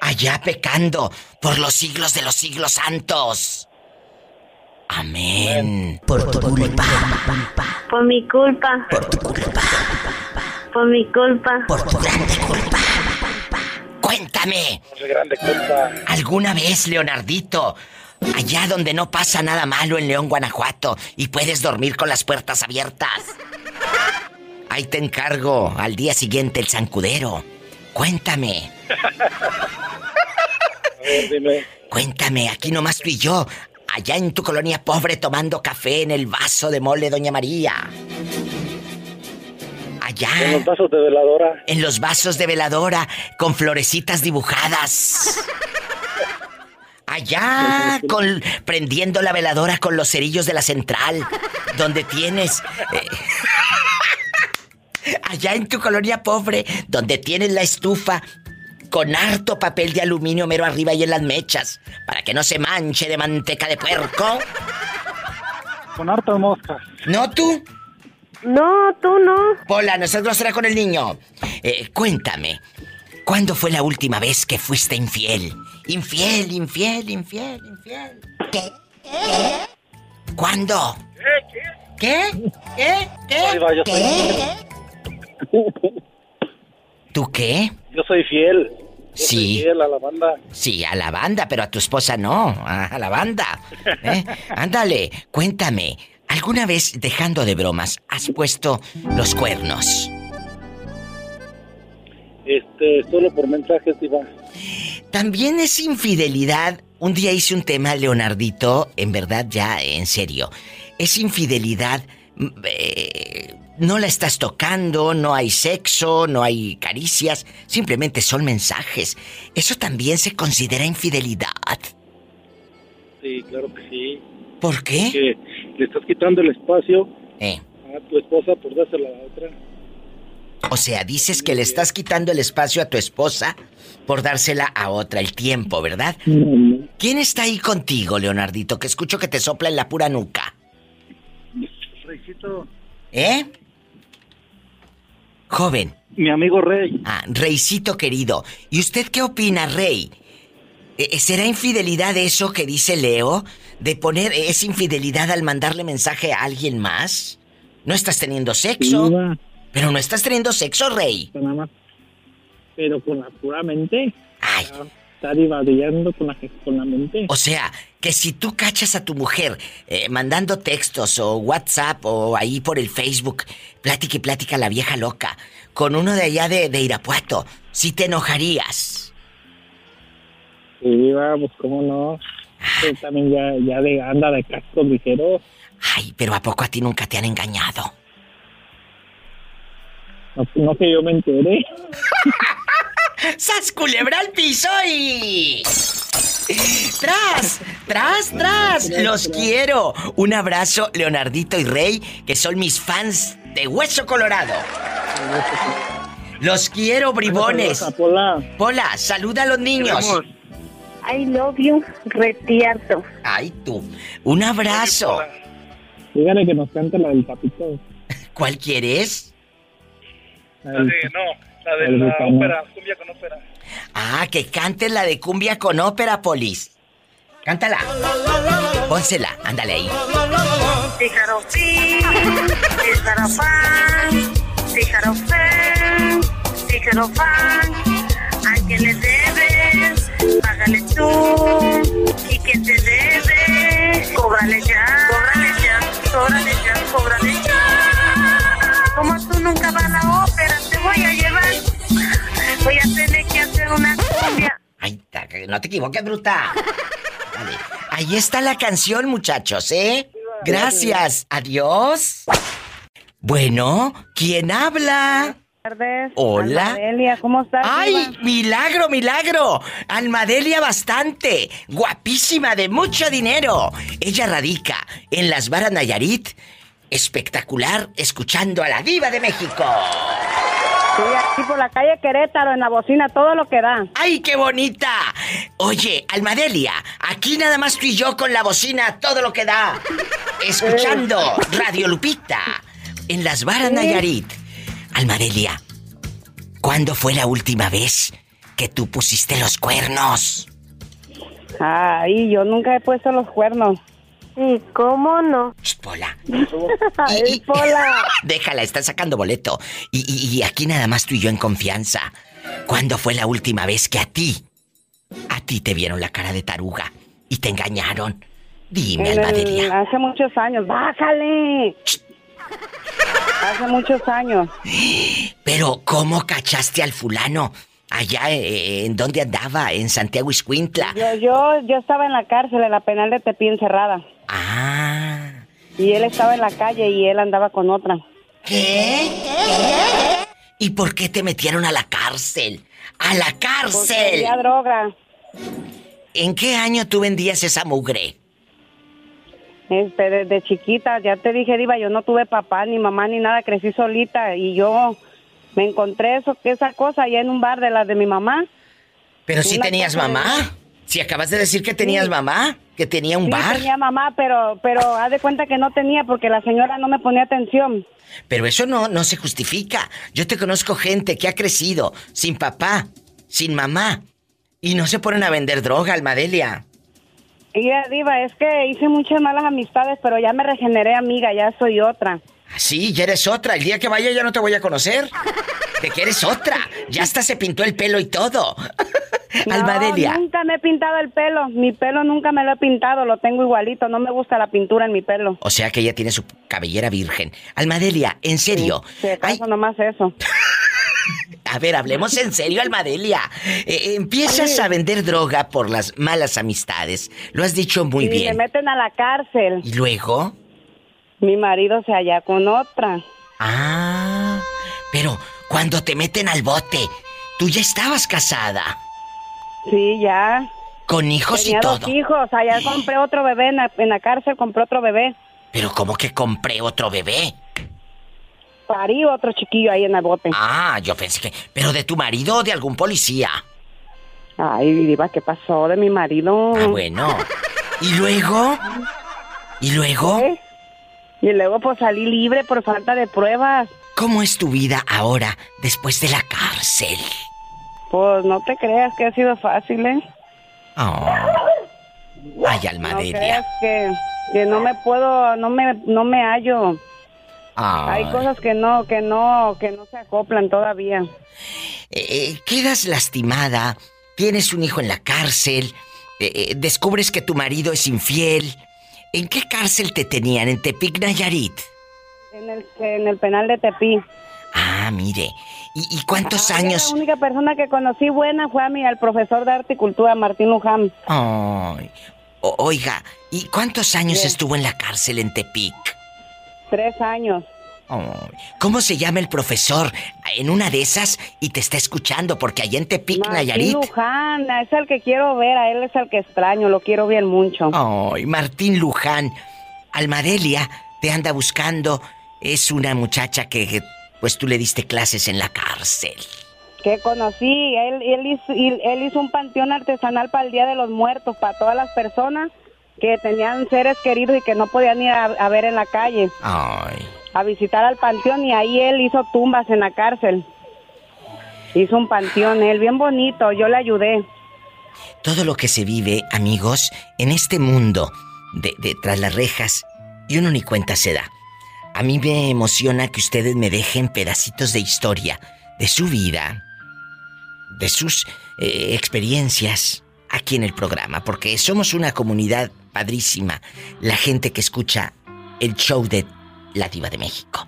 allá pecando por los siglos de los siglos santos. Amén. Por tu culpa. Por mi culpa. Por tu culpa. Por mi culpa. Por tu grande culpa. Cuéntame. Por su grande culpa. ¿Alguna vez, Leonardito, allá donde no pasa nada malo en León, Guanajuato, y puedes dormir con las puertas abiertas? Ahí te encargo al día siguiente el zancudero. Cuéntame, A ver, dime. cuéntame, aquí nomás tú y yo, allá en tu colonia pobre tomando café en el vaso de mole, Doña María. Allá. En los vasos de veladora. En los vasos de veladora con florecitas dibujadas. Allá con prendiendo la veladora con los cerillos de la central, donde tienes eh, allá en tu colonia pobre, donde tienes la estufa con harto papel de aluminio mero arriba y en las mechas, para que no se manche de manteca de puerco. Con hartas moscas. ¿No tú? No, tú no. Hola, no seas grosera con el niño. Eh, cuéntame, ¿cuándo fue la última vez que fuiste infiel? Infiel, infiel, infiel, infiel. ¿Qué? ¿Qué? ¿Cuándo? ¿Qué? ¿Qué? ¿Qué? Ahí va, yo soy ¿Tú qué? Yo soy fiel. Yo soy Sí. fiel a la banda. Sí, a la banda, pero a tu esposa no, a la banda. ¿eh? Ándale, cuéntame, ¿alguna vez, dejando de bromas, has puesto los cuernos? Este, solo por mensajes, Iván. También es infidelidad. Un día hice un tema, Leonardito, en verdad ya, en serio. Es infidelidad mm, eh, no la estás tocando, no hay sexo, no hay caricias, simplemente son mensajes. ¿Eso también se considera infidelidad? Sí, claro que sí. ¿Por qué? Que le estás quitando el espacio Eh. a tu esposa por dársela a la otra. O sea, dices que le estás quitando el espacio a tu esposa por dársela a otra, el tiempo, ¿verdad? ¿Quién está ahí contigo, Leonardito? Que escucho que te sopla en la pura nuca. Reycito, ¿Eh? Joven. mi amigo Rey. Ah, Reycito querido. ¿Y usted qué opina, Rey? Eh, ¿Será infidelidad eso que dice Leo? ¿De poner es infidelidad al mandarle mensaje a alguien más? ¿No estás teniendo sexo? Pero no estás teniendo sexo, Rey. Nada más. Pero con la pura mente. Ay. Está divagando con la, con la mente. O sea, que si tú cachas a tu mujer eh, mandando textos o WhatsApp o ahí por el Facebook, plática y plática la vieja loca, con uno de allá de, de Irapuato, si te enojarías. Sí, pues cómo no. Él también ya, ya de, anda de casco ligero. Ay, pero ¿a poco a ti nunca te han engañado? No, no que yo me enteré. ¡Sas culebra al piso y... ¡Tras! ¡Tras, tras! ¡Los quiero! Un abrazo, Leonardito y Rey, que son mis fans de Hueso Colorado. Los quiero, bribones. Pola. Pola, saluda a los niños. I love you, retierto. Ay, tú. Un abrazo. Dígale que nos cante la del papito. ¿Cuál quieres? La de, no, la de la ópera, cumbia con ópera. Ah, que cantes la de cumbia con ópera, Polis. Cántala. Pónsela, ándale ahí. Tijarofín, tijarofán, tijarofén, tijarofán. ¿A quién le debes? Págale tú. ¿Y quién te debe? Cóbrale ya, cóbrale ya, cóbrale ya, cóbrale ya. Como tú nunca vas a la ópera, te voy a llevar. Una cumbia. Ay, no te equivoques, bruta. Dale. Ahí está la canción, muchachos, ¿eh? Gracias. Adiós. Bueno, ¿quién habla? tardes. Hola. Almadelia, ¿cómo estás? ¡Ay, Diva? milagro, milagro! Almadelia bastante, guapísima, de mucho dinero. Ella radica en Las Varas Nayarit. Espectacular, escuchando a la diva de México. Sí, aquí por la calle Querétaro, en la bocina, todo lo que da. ¡Ay, qué bonita! Oye, Almadelia, aquí nada más tú y yo con la bocina, todo lo que da. Escuchando Radio Lupita en Las Varas Sí. Nayarit. Almadelia, ¿cuándo fue la última vez que tú pusiste los cuernos? Ay, yo nunca he puesto los cuernos. ¿Y cómo no? Pola. Ay, Pola. Déjala, está sacando boleto. Y, y- y aquí nada más tú y yo en confianza. ¿Cuándo fue la última vez que a ti, a ti te vieron la cara de taruga y te engañaron? Dime, el- Almadelia. hace muchos años. ¡Bájale! Hace muchos años. Pero, ¿cómo cachaste al fulano? Allá, eh, ¿en dónde andaba? En Santiago Iscuintla. Yo, yo, yo estaba en la cárcel, en la penal de Tepí encerrada. Ah. Y él estaba en la calle y él andaba con otra. ¿Qué? ¿Y por qué te metieron a la cárcel? ¡A la Porque cárcel! vendía droga. ¿En qué año tú vendías esa mugre? Este, desde chiquita, ya te dije, Diva, yo no tuve papá, ni mamá, ni nada, crecí solita y yo me encontré eso, esa cosa allá en un bar de la de mi mamá. Pero si Una tenías mamá. Si acabas de decir que tenías Sí. mamá, que tenía un Sí, bar. tenía mamá, pero, pero haz de cuenta que no tenía porque la señora no me ponía atención. Pero eso no, no se justifica. Yo te conozco gente que ha crecido sin papá, sin mamá, y no se ponen a vender droga, Almadelia. Y ya, Diva, es que hice muchas malas amistades, pero ya me regeneré, amiga, ya soy otra. Sí, ya eres otra. El día que vaya ya no te voy a conocer. De que eres otra. Ya hasta se pintó el pelo y todo. Almadelia. No, nunca me he pintado el pelo. Mi pelo nunca me lo he pintado, lo tengo igualito. No me gusta la pintura en mi pelo. O sea que ella tiene su cabellera virgen. Almadelia, en serio. Si acaso nomás eso. A ver, hablemos en serio, Almadelia. Eh, empiezas Sí. a vender droga por las malas amistades. Lo has dicho muy y bien. me meten a la cárcel. ¿Y luego? Mi marido se halla con otra. Ah, pero cuando te meten al bote, tú ya estabas casada. Sí, ya. Con hijos Tenía y todo. dos hijos. Allá compré otro bebé en la, en la cárcel, compré otro bebé. Pero ¿cómo que compré otro bebé? Parí otro chiquillo ahí en el bote. Ah, yo pensé que... ¿Pero de tu marido o de algún policía? Ay, Diva, ¿qué pasó de mi marido? Ah, bueno. ¿Y luego? ¿Y luego? ¿Eh? Y luego pues salí libre por falta de pruebas. ¿Cómo es tu vida ahora, después de la cárcel? Pues no te creas que ha sido fácil, ¿eh? Oh. Ay, No Almadelia. creas que, que no me puedo, no me, no me hallo. Ay. Hay cosas que no, que no, que no se acoplan todavía. Eh, quedas lastimada, tienes un hijo en la cárcel, eh, eh, descubres que tu marido es infiel. ¿En qué cárcel te tenían? ¿En Tepic, Nayarit? En el, en el penal de Tepí. Ah, mire. ¿Y, y cuántos años? La única persona que conocí buena fue a mí, al profesor de arte y cultura, Martín Luján. Ay. O- oiga, ¿y cuántos años Bien. estuvo en la cárcel en Tepic? Tres años. ¿Cómo se llama el profesor? En una de esas y te está escuchando, porque allá en Tepic, Martín Nayarit. Luján, es el que quiero ver, a él es el que extraño, lo quiero bien mucho. Ay, Martín Luján. Almadelia te anda buscando. Es una muchacha que, pues tú le diste clases en la cárcel. Que conocí, él, él, hizo, y- él hizo un panteón artesanal para el Día de los Muertos, para todas las personas que tenían seres queridos y que no podían ir a, a ver en la calle, Ay. A visitar al panteón y ahí él hizo tumbas en la cárcel. Hizo un panteón, él bien bonito, yo le ayudé. Todo lo que se vive, amigos, en este mundo de, tras las rejas, y uno ni cuenta se da. A mí me emociona que ustedes me dejen pedacitos de historia, de su vida, de sus eh, experiencias aquí en el programa, porque somos una comunidad padrísima, la gente que escucha el show de La Diva de México.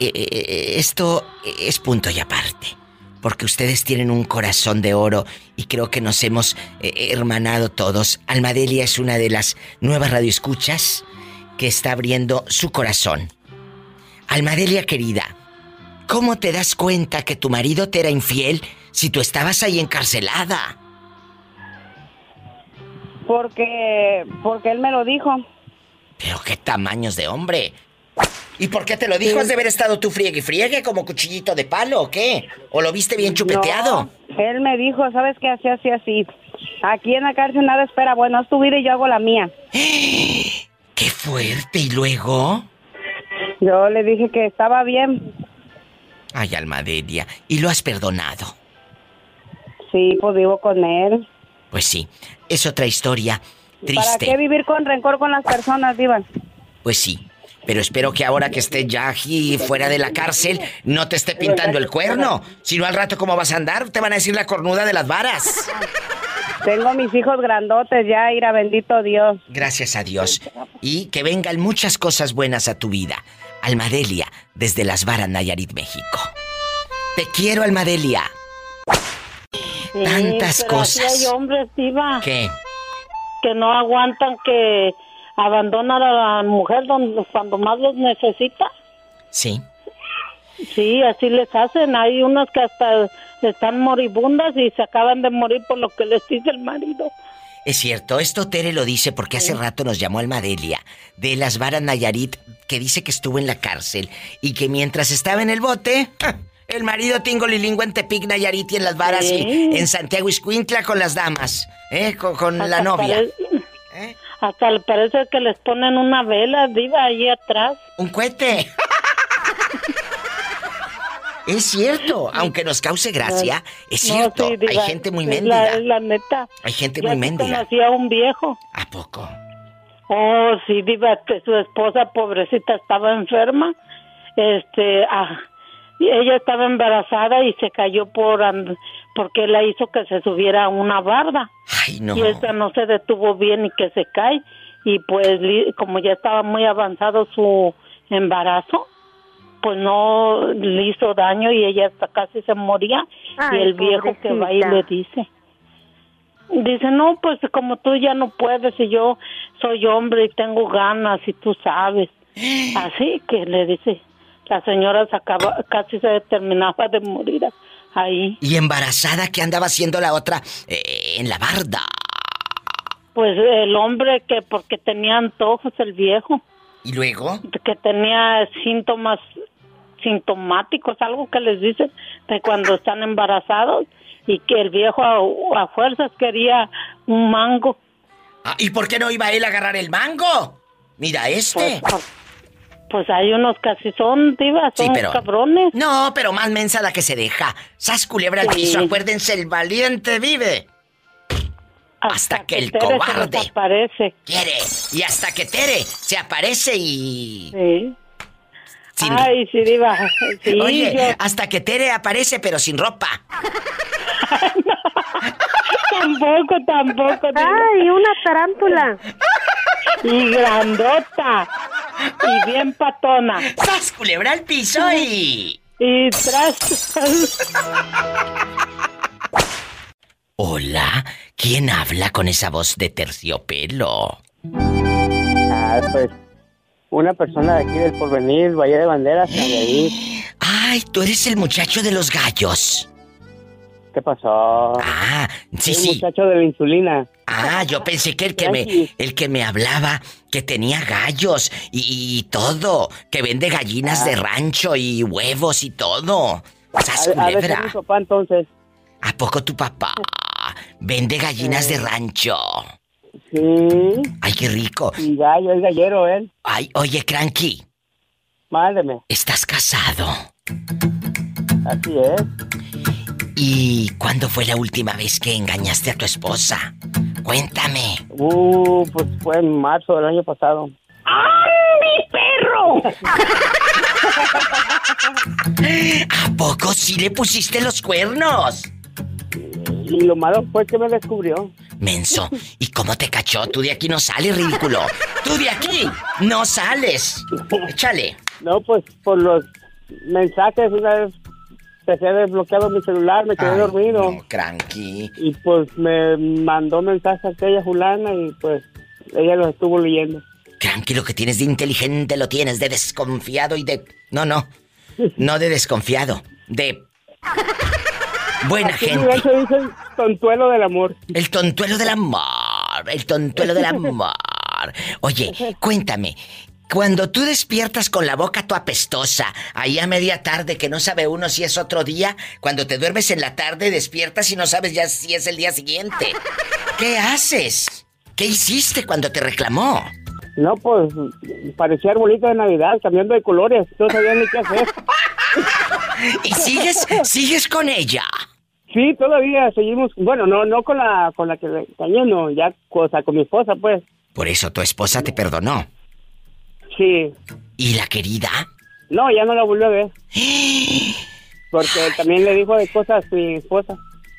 Eh, eh, eh, esto es punto y aparte, porque ustedes tienen un corazón de oro y creo que nos hemos hermanado todos. Almadelia es una de las nuevas radioescuchas que está abriendo su corazón. Almadelia querida, ¿cómo te das cuenta que tu marido te era infiel si tú estabas ahí encarcelada? Porque, porque él me lo dijo. Pero qué tamaños de hombre. ¿Y por qué te lo dijo? ¿Has de haber estado tú friegue y friegue como cuchillito de palo o qué? ¿O lo viste bien chupeteado? No, él me dijo, ¿sabes qué? Así, así, así. Aquí en la cárcel nada espera, bueno, haz tu vida y yo hago la mía. ¡Qué fuerte! ¿Y luego? Yo le dije que estaba bien. Ay, Almadelia. ¿Y lo has perdonado? Sí, pues vivo con él. Pues sí. Es otra historia ¿Para triste. qué vivir con rencor con las personas, Diva? Pues sí. Pero espero que ahora que estés ya aquí fuera de la cárcel no te esté pintando el cuerno. Si no al rato cómo vas a andar, te van a decir la cornuda de las varas. Tengo mis hijos grandotes ya, ira bendito Dios. Gracias a Dios. Y que vengan muchas cosas buenas a tu vida. Almadelia, desde Las Varas, Nayarit, México. Te quiero, Almadelia. Tantas pero así cosas. hay hombres, Diva, ¿Qué? Que no aguantan que abandonan a la mujer cuando más los necesita. Sí. Sí, así les hacen. Hay unas que hasta están moribundas y se acaban de morir por lo que les dice el marido. Es cierto, esto Tere lo dice porque hace rato nos llamó Almadelia de Las Varas Nayarit que dice que estuvo en la cárcel y que mientras estaba en el bote. El marido tingo lilingüe en Tepic Nayarit y en Las Varas Sí. y en Santiago Iscuintla con las damas, ¿eh? con, con la Hasta novia. pare- Hasta le parece que les ponen una vela, Diva, ahí atrás. Un cohete. Es cierto, aunque nos cause gracia, es No, cierto, sí, Diva, hay gente muy mendiga. La, es la neta. Hay gente muy mendiga. conocí a un viejo. ¿A poco? Oh, sí, Diva, que su esposa pobrecita estaba enferma. Este, ah, y ella estaba embarazada y se cayó por and- porque la hizo que se subiera a una barda. Ay, no. Y esta no se detuvo bien y que se cae. Y pues, como ya estaba muy avanzado su embarazo, pues no le hizo daño y ella hasta casi se moría. Ay, y el viejo que va y le dice, Dice, no, pues como tú ya no puedes y yo soy hombre y tengo ganas y tú sabes. Así que le dice, la señora se acaba, casi se terminaba de morir ahí. ¿Y embarazada qué andaba haciendo la otra eh, en la barda? Pues el hombre que porque tenía antojos el viejo, ¿Y luego? que tenía síntomas sintomáticos, algo que les dicen de cuando están embarazados y que el viejo a, a fuerzas quería un mango. Ah, ¿Y por qué no iba él a agarrar el mango? Mira este. Pues hay unos que así son, diva, son Sí, pero- cabrones. No, pero más mensa la que se deja. Sas culebra al Sí. piso, acuérdense, el valiente vive. Hasta, que, el Tere se cobarde desaparece. quiere. Y hasta que Tere se aparece y... Sí. Sin- Ay, sí, diva. Sí, Oye, yo- hasta que Tere aparece pero sin ropa. Tampoco, tampoco. Ay, una tarántula. Y grandota. Y bien patona. ¡Sas, culebra al piso y... Y tras... Hola, ¿quién habla con esa voz de terciopelo? Ah, pues una persona de aquí del porvenir, Valle de Banderas. Ay, tú eres el muchacho de los gallos. ¿Qué pasó? Ah, sí, El sí. muchacho de la insulina. Ah, yo pensé que el que me el que me hablaba que tenía gallos y, y todo, que vende gallinas de rancho y huevos y todo. ¡Sas, A, a ver, mi papá entonces. ¿A poco tu papá vende gallinas de rancho? Sí. Ay, qué rico. Y gallo, es gallero él. Ay, oye, Cranky, Mándeme. ¿estás casado? Así es. ¿Y cuándo fue la última vez que engañaste a tu esposa? Cuéntame. Uh, pues fue en marzo del año pasado. mi perro! ¿A poco sí le pusiste los cuernos? Y lo malo fue que me descubrió. Menso, ¿y cómo te cachó? Tú de aquí no sales, ridículo. Tú de aquí no sales. Échale. No, pues por los mensajes, una vez dejé desbloqueado mi celular, me quedé Ay, dormido. no, cranky. Y pues me mandó mensaje a aquella fulana y pues ella los estuvo leyendo. Cranky, lo que tienes de inteligente lo tienes de desconfiado y de... No, no. No de desconfiado. De... Buena Aquí gente. dicen tontuelo del amor. El tontuelo del amor. El tontuelo del amor. Oye, cuéntame. Cuando tú despiertas con la boca tu apestosa, ahí a media tarde que no sabe uno si es otro día, cuando te duermes en la tarde despiertas y no sabes ya si es el día siguiente. ¿Qué haces? ¿Qué hiciste cuando te reclamó? No, pues parecía arbolito de Navidad, cambiando de colores. No sabía ni qué hacer. ¿Y sigues, sigues con ella? Sí, todavía seguimos. Bueno, no, no con la, con la que engañé, no, ya, o sea, con mi esposa, pues. Por eso tu esposa te perdonó. Sí. ¿Y la querida? No, ya no la volvió a ver. Porque también le dijo de cosas a mi esposa.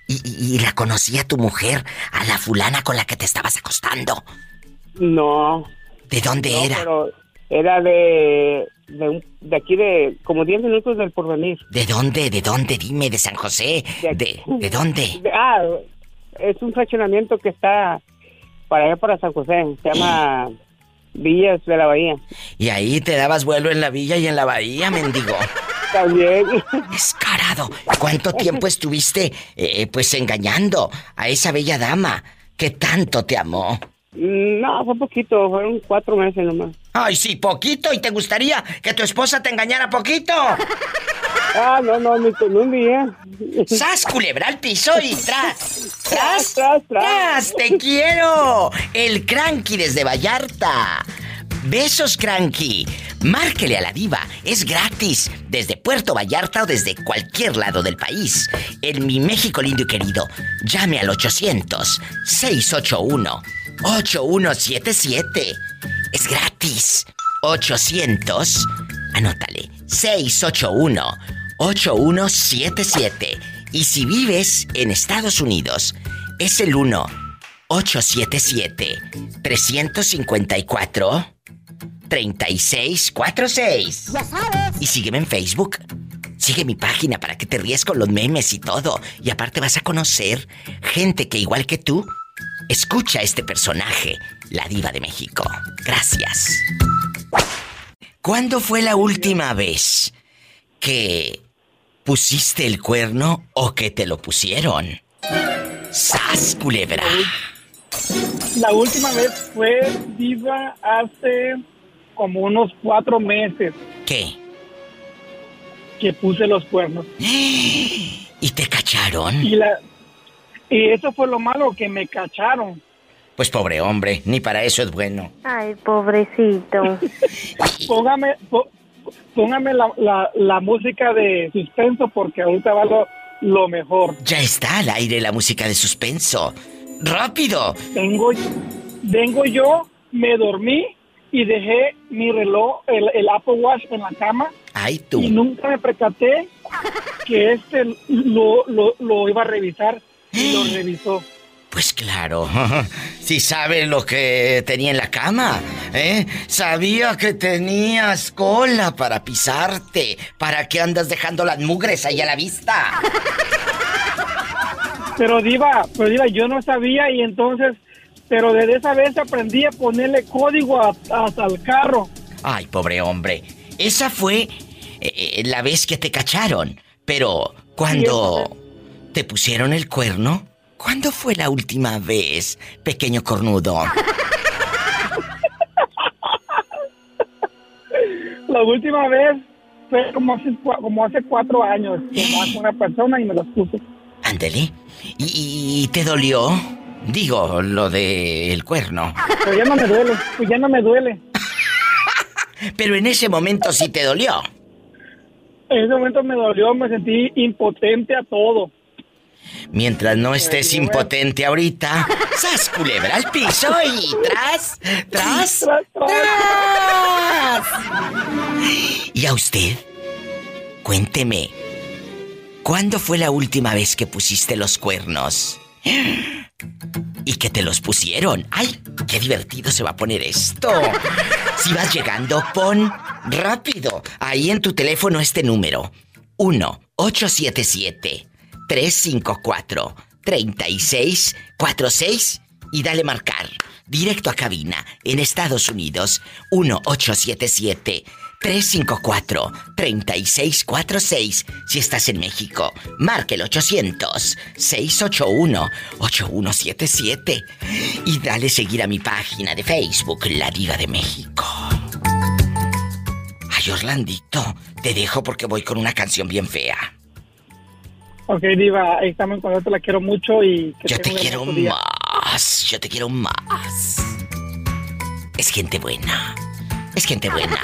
¿Y, y- y la conocía tu mujer, a la fulana con la que te estabas acostando? No. ¿De dónde No, era? Pero era de, de, de aquí de como 10 minutos del porvenir. ¿De dónde? ¿De dónde? Dime, ¿de San José? ¿De, de dónde? De- ah, es un fraccionamiento que está para allá para San José. Se llama Villas de la Bahía. Y ahí te dabas vuelo en la villa y en la bahía, mendigo. También. Descarado. ¿Cuánto tiempo estuviste, eh, pues, engañando a esa bella dama que tanto te amó? No, fue poquito, fueron cuatro meses nomás. Ay, sí, poquito. ¿Y te gustaría que tu esposa te engañara poquito? Ah, no, no, ni con un día. ¡Sas, culebra al piso y tras! ¡Tras, tras, tras! ¡Te quiero! El Cranky desde Vallarta. Besos, Cranky. Márquele a la diva. Es gratis. Desde Puerto Vallarta o desde cualquier lado del país. En mi México lindo y querido. Llame al 800-681-8177. Es gratis. 800. Anótale. 681-8177. Y si vives en Estados Unidos, es el 1 877 354 3646. Ya sabes. Y sígueme en Facebook. Sigue mi página para que te ríes con los memes y todo. Y aparte vas a conocer gente que igual que tú escucha a este personaje, la diva de México. Gracias. ¿Cuándo fue la última vez que pusiste el cuerno o que te lo pusieron? ¡Sas, culebra! La última vez fue diva hace como unos cuatro meses. ¿Qué? Que puse los cuernos. ¿Y te cacharon? Y, la, y eso fue lo malo, que me cacharon. Pues pobre hombre, ni para eso es bueno. Ay, pobrecito. póngame, po- póngame la, la, la música de suspenso porque ahorita va lo, lo mejor. Ya está al aire la música de suspenso. ¡Rápido! Vengo, vengo yo, me dormí y dejé mi reloj, el, el Apple Watch en la cama. Ay, tú. Y nunca me percaté que este lo, lo, lo iba a revisar y lo revisó. Pues claro, si sabe lo que tenía en la cama, ¿eh? Sabía que tenías cola para pisarte. ¿Para qué andas dejando las mugres ahí a la vista? Pero Diva, pero Diva, yo no sabía y entonces, pero desde esa vez aprendí a ponerle código a- hasta al carro. Ay, pobre hombre. Esa fue eh, la vez que te cacharon. Pero cuando te pusieron el cuerno, ¿cuándo fue la última vez, pequeño cornudo? La última vez fue como hace, como hace cuatro años que con una persona y me los puse. Ándele. ¿Y, y te dolió? Digo, lo del cuerno. Pero ya no me duele, pues ya no me duele. Pero en ese momento sí te dolió. En ese momento me dolió, me sentí impotente a todo. Mientras no estés impotente ahorita, ¡sas culebra al piso y tras, tras, tras! ¿Y a usted? Cuénteme, ¿cuándo fue la última vez que pusiste los cuernos? ¿Y que te los pusieron? ¡Ay, qué divertido se va a poner esto! Si vas llegando, pon rápido ahí en tu teléfono este número. 1-877-354-3646 y dale marcar. Directo a cabina en Estados Unidos. 1-877-354-3646 si estás en México. Marque el 800-681-8177 y dale seguir a mi página de Facebook, La Diva de México. Ay, Orlandito, te dejo porque voy con una canción bien fea. Ok, Diva, ahí estamos en contacto, la quiero mucho y que Yo te quiero día. más, yo te quiero más. Es gente buena, es gente buena.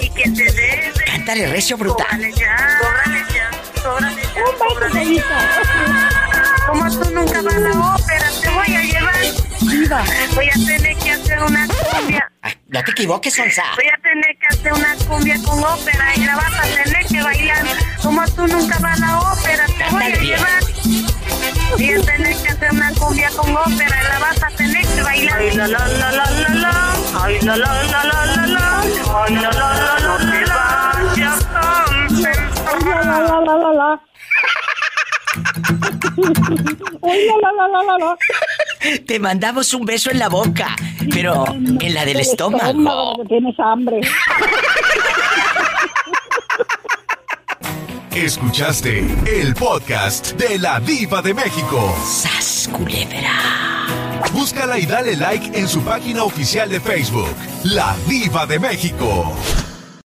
¿Y quién te debe? Cántale recio, bruta. Cóbrale ya, cóbrale ya, cóbrale ya, cóbrale ya. Como tú nunca vas a la ópera, te voy a llevar. Voy a tener que hacer una cumbia. No te equivoques, Sonsa. Voy a tener que hacer una cumbia con ópera y la vas a tener que bailar. Como tú nunca vas a la ópera, te voy a llevar. Voy a tener que hacer una cumbia con ópera y la vas a tener que bailar. Ay, la, la, la, la, la, la. Ay, la, la, la, la, la, la. Ay, la, la, la, la, la, la. Ya tan La, la, la, la, la, la. Ay, la, la, la, la, la, la. Te mandamos un beso en la boca, pero en la del estómago. tienes hambre. Escuchaste el podcast de la Diva de México. ¡Sas, culebra! Búscala y dale like en su página oficial de Facebook, La Diva de México.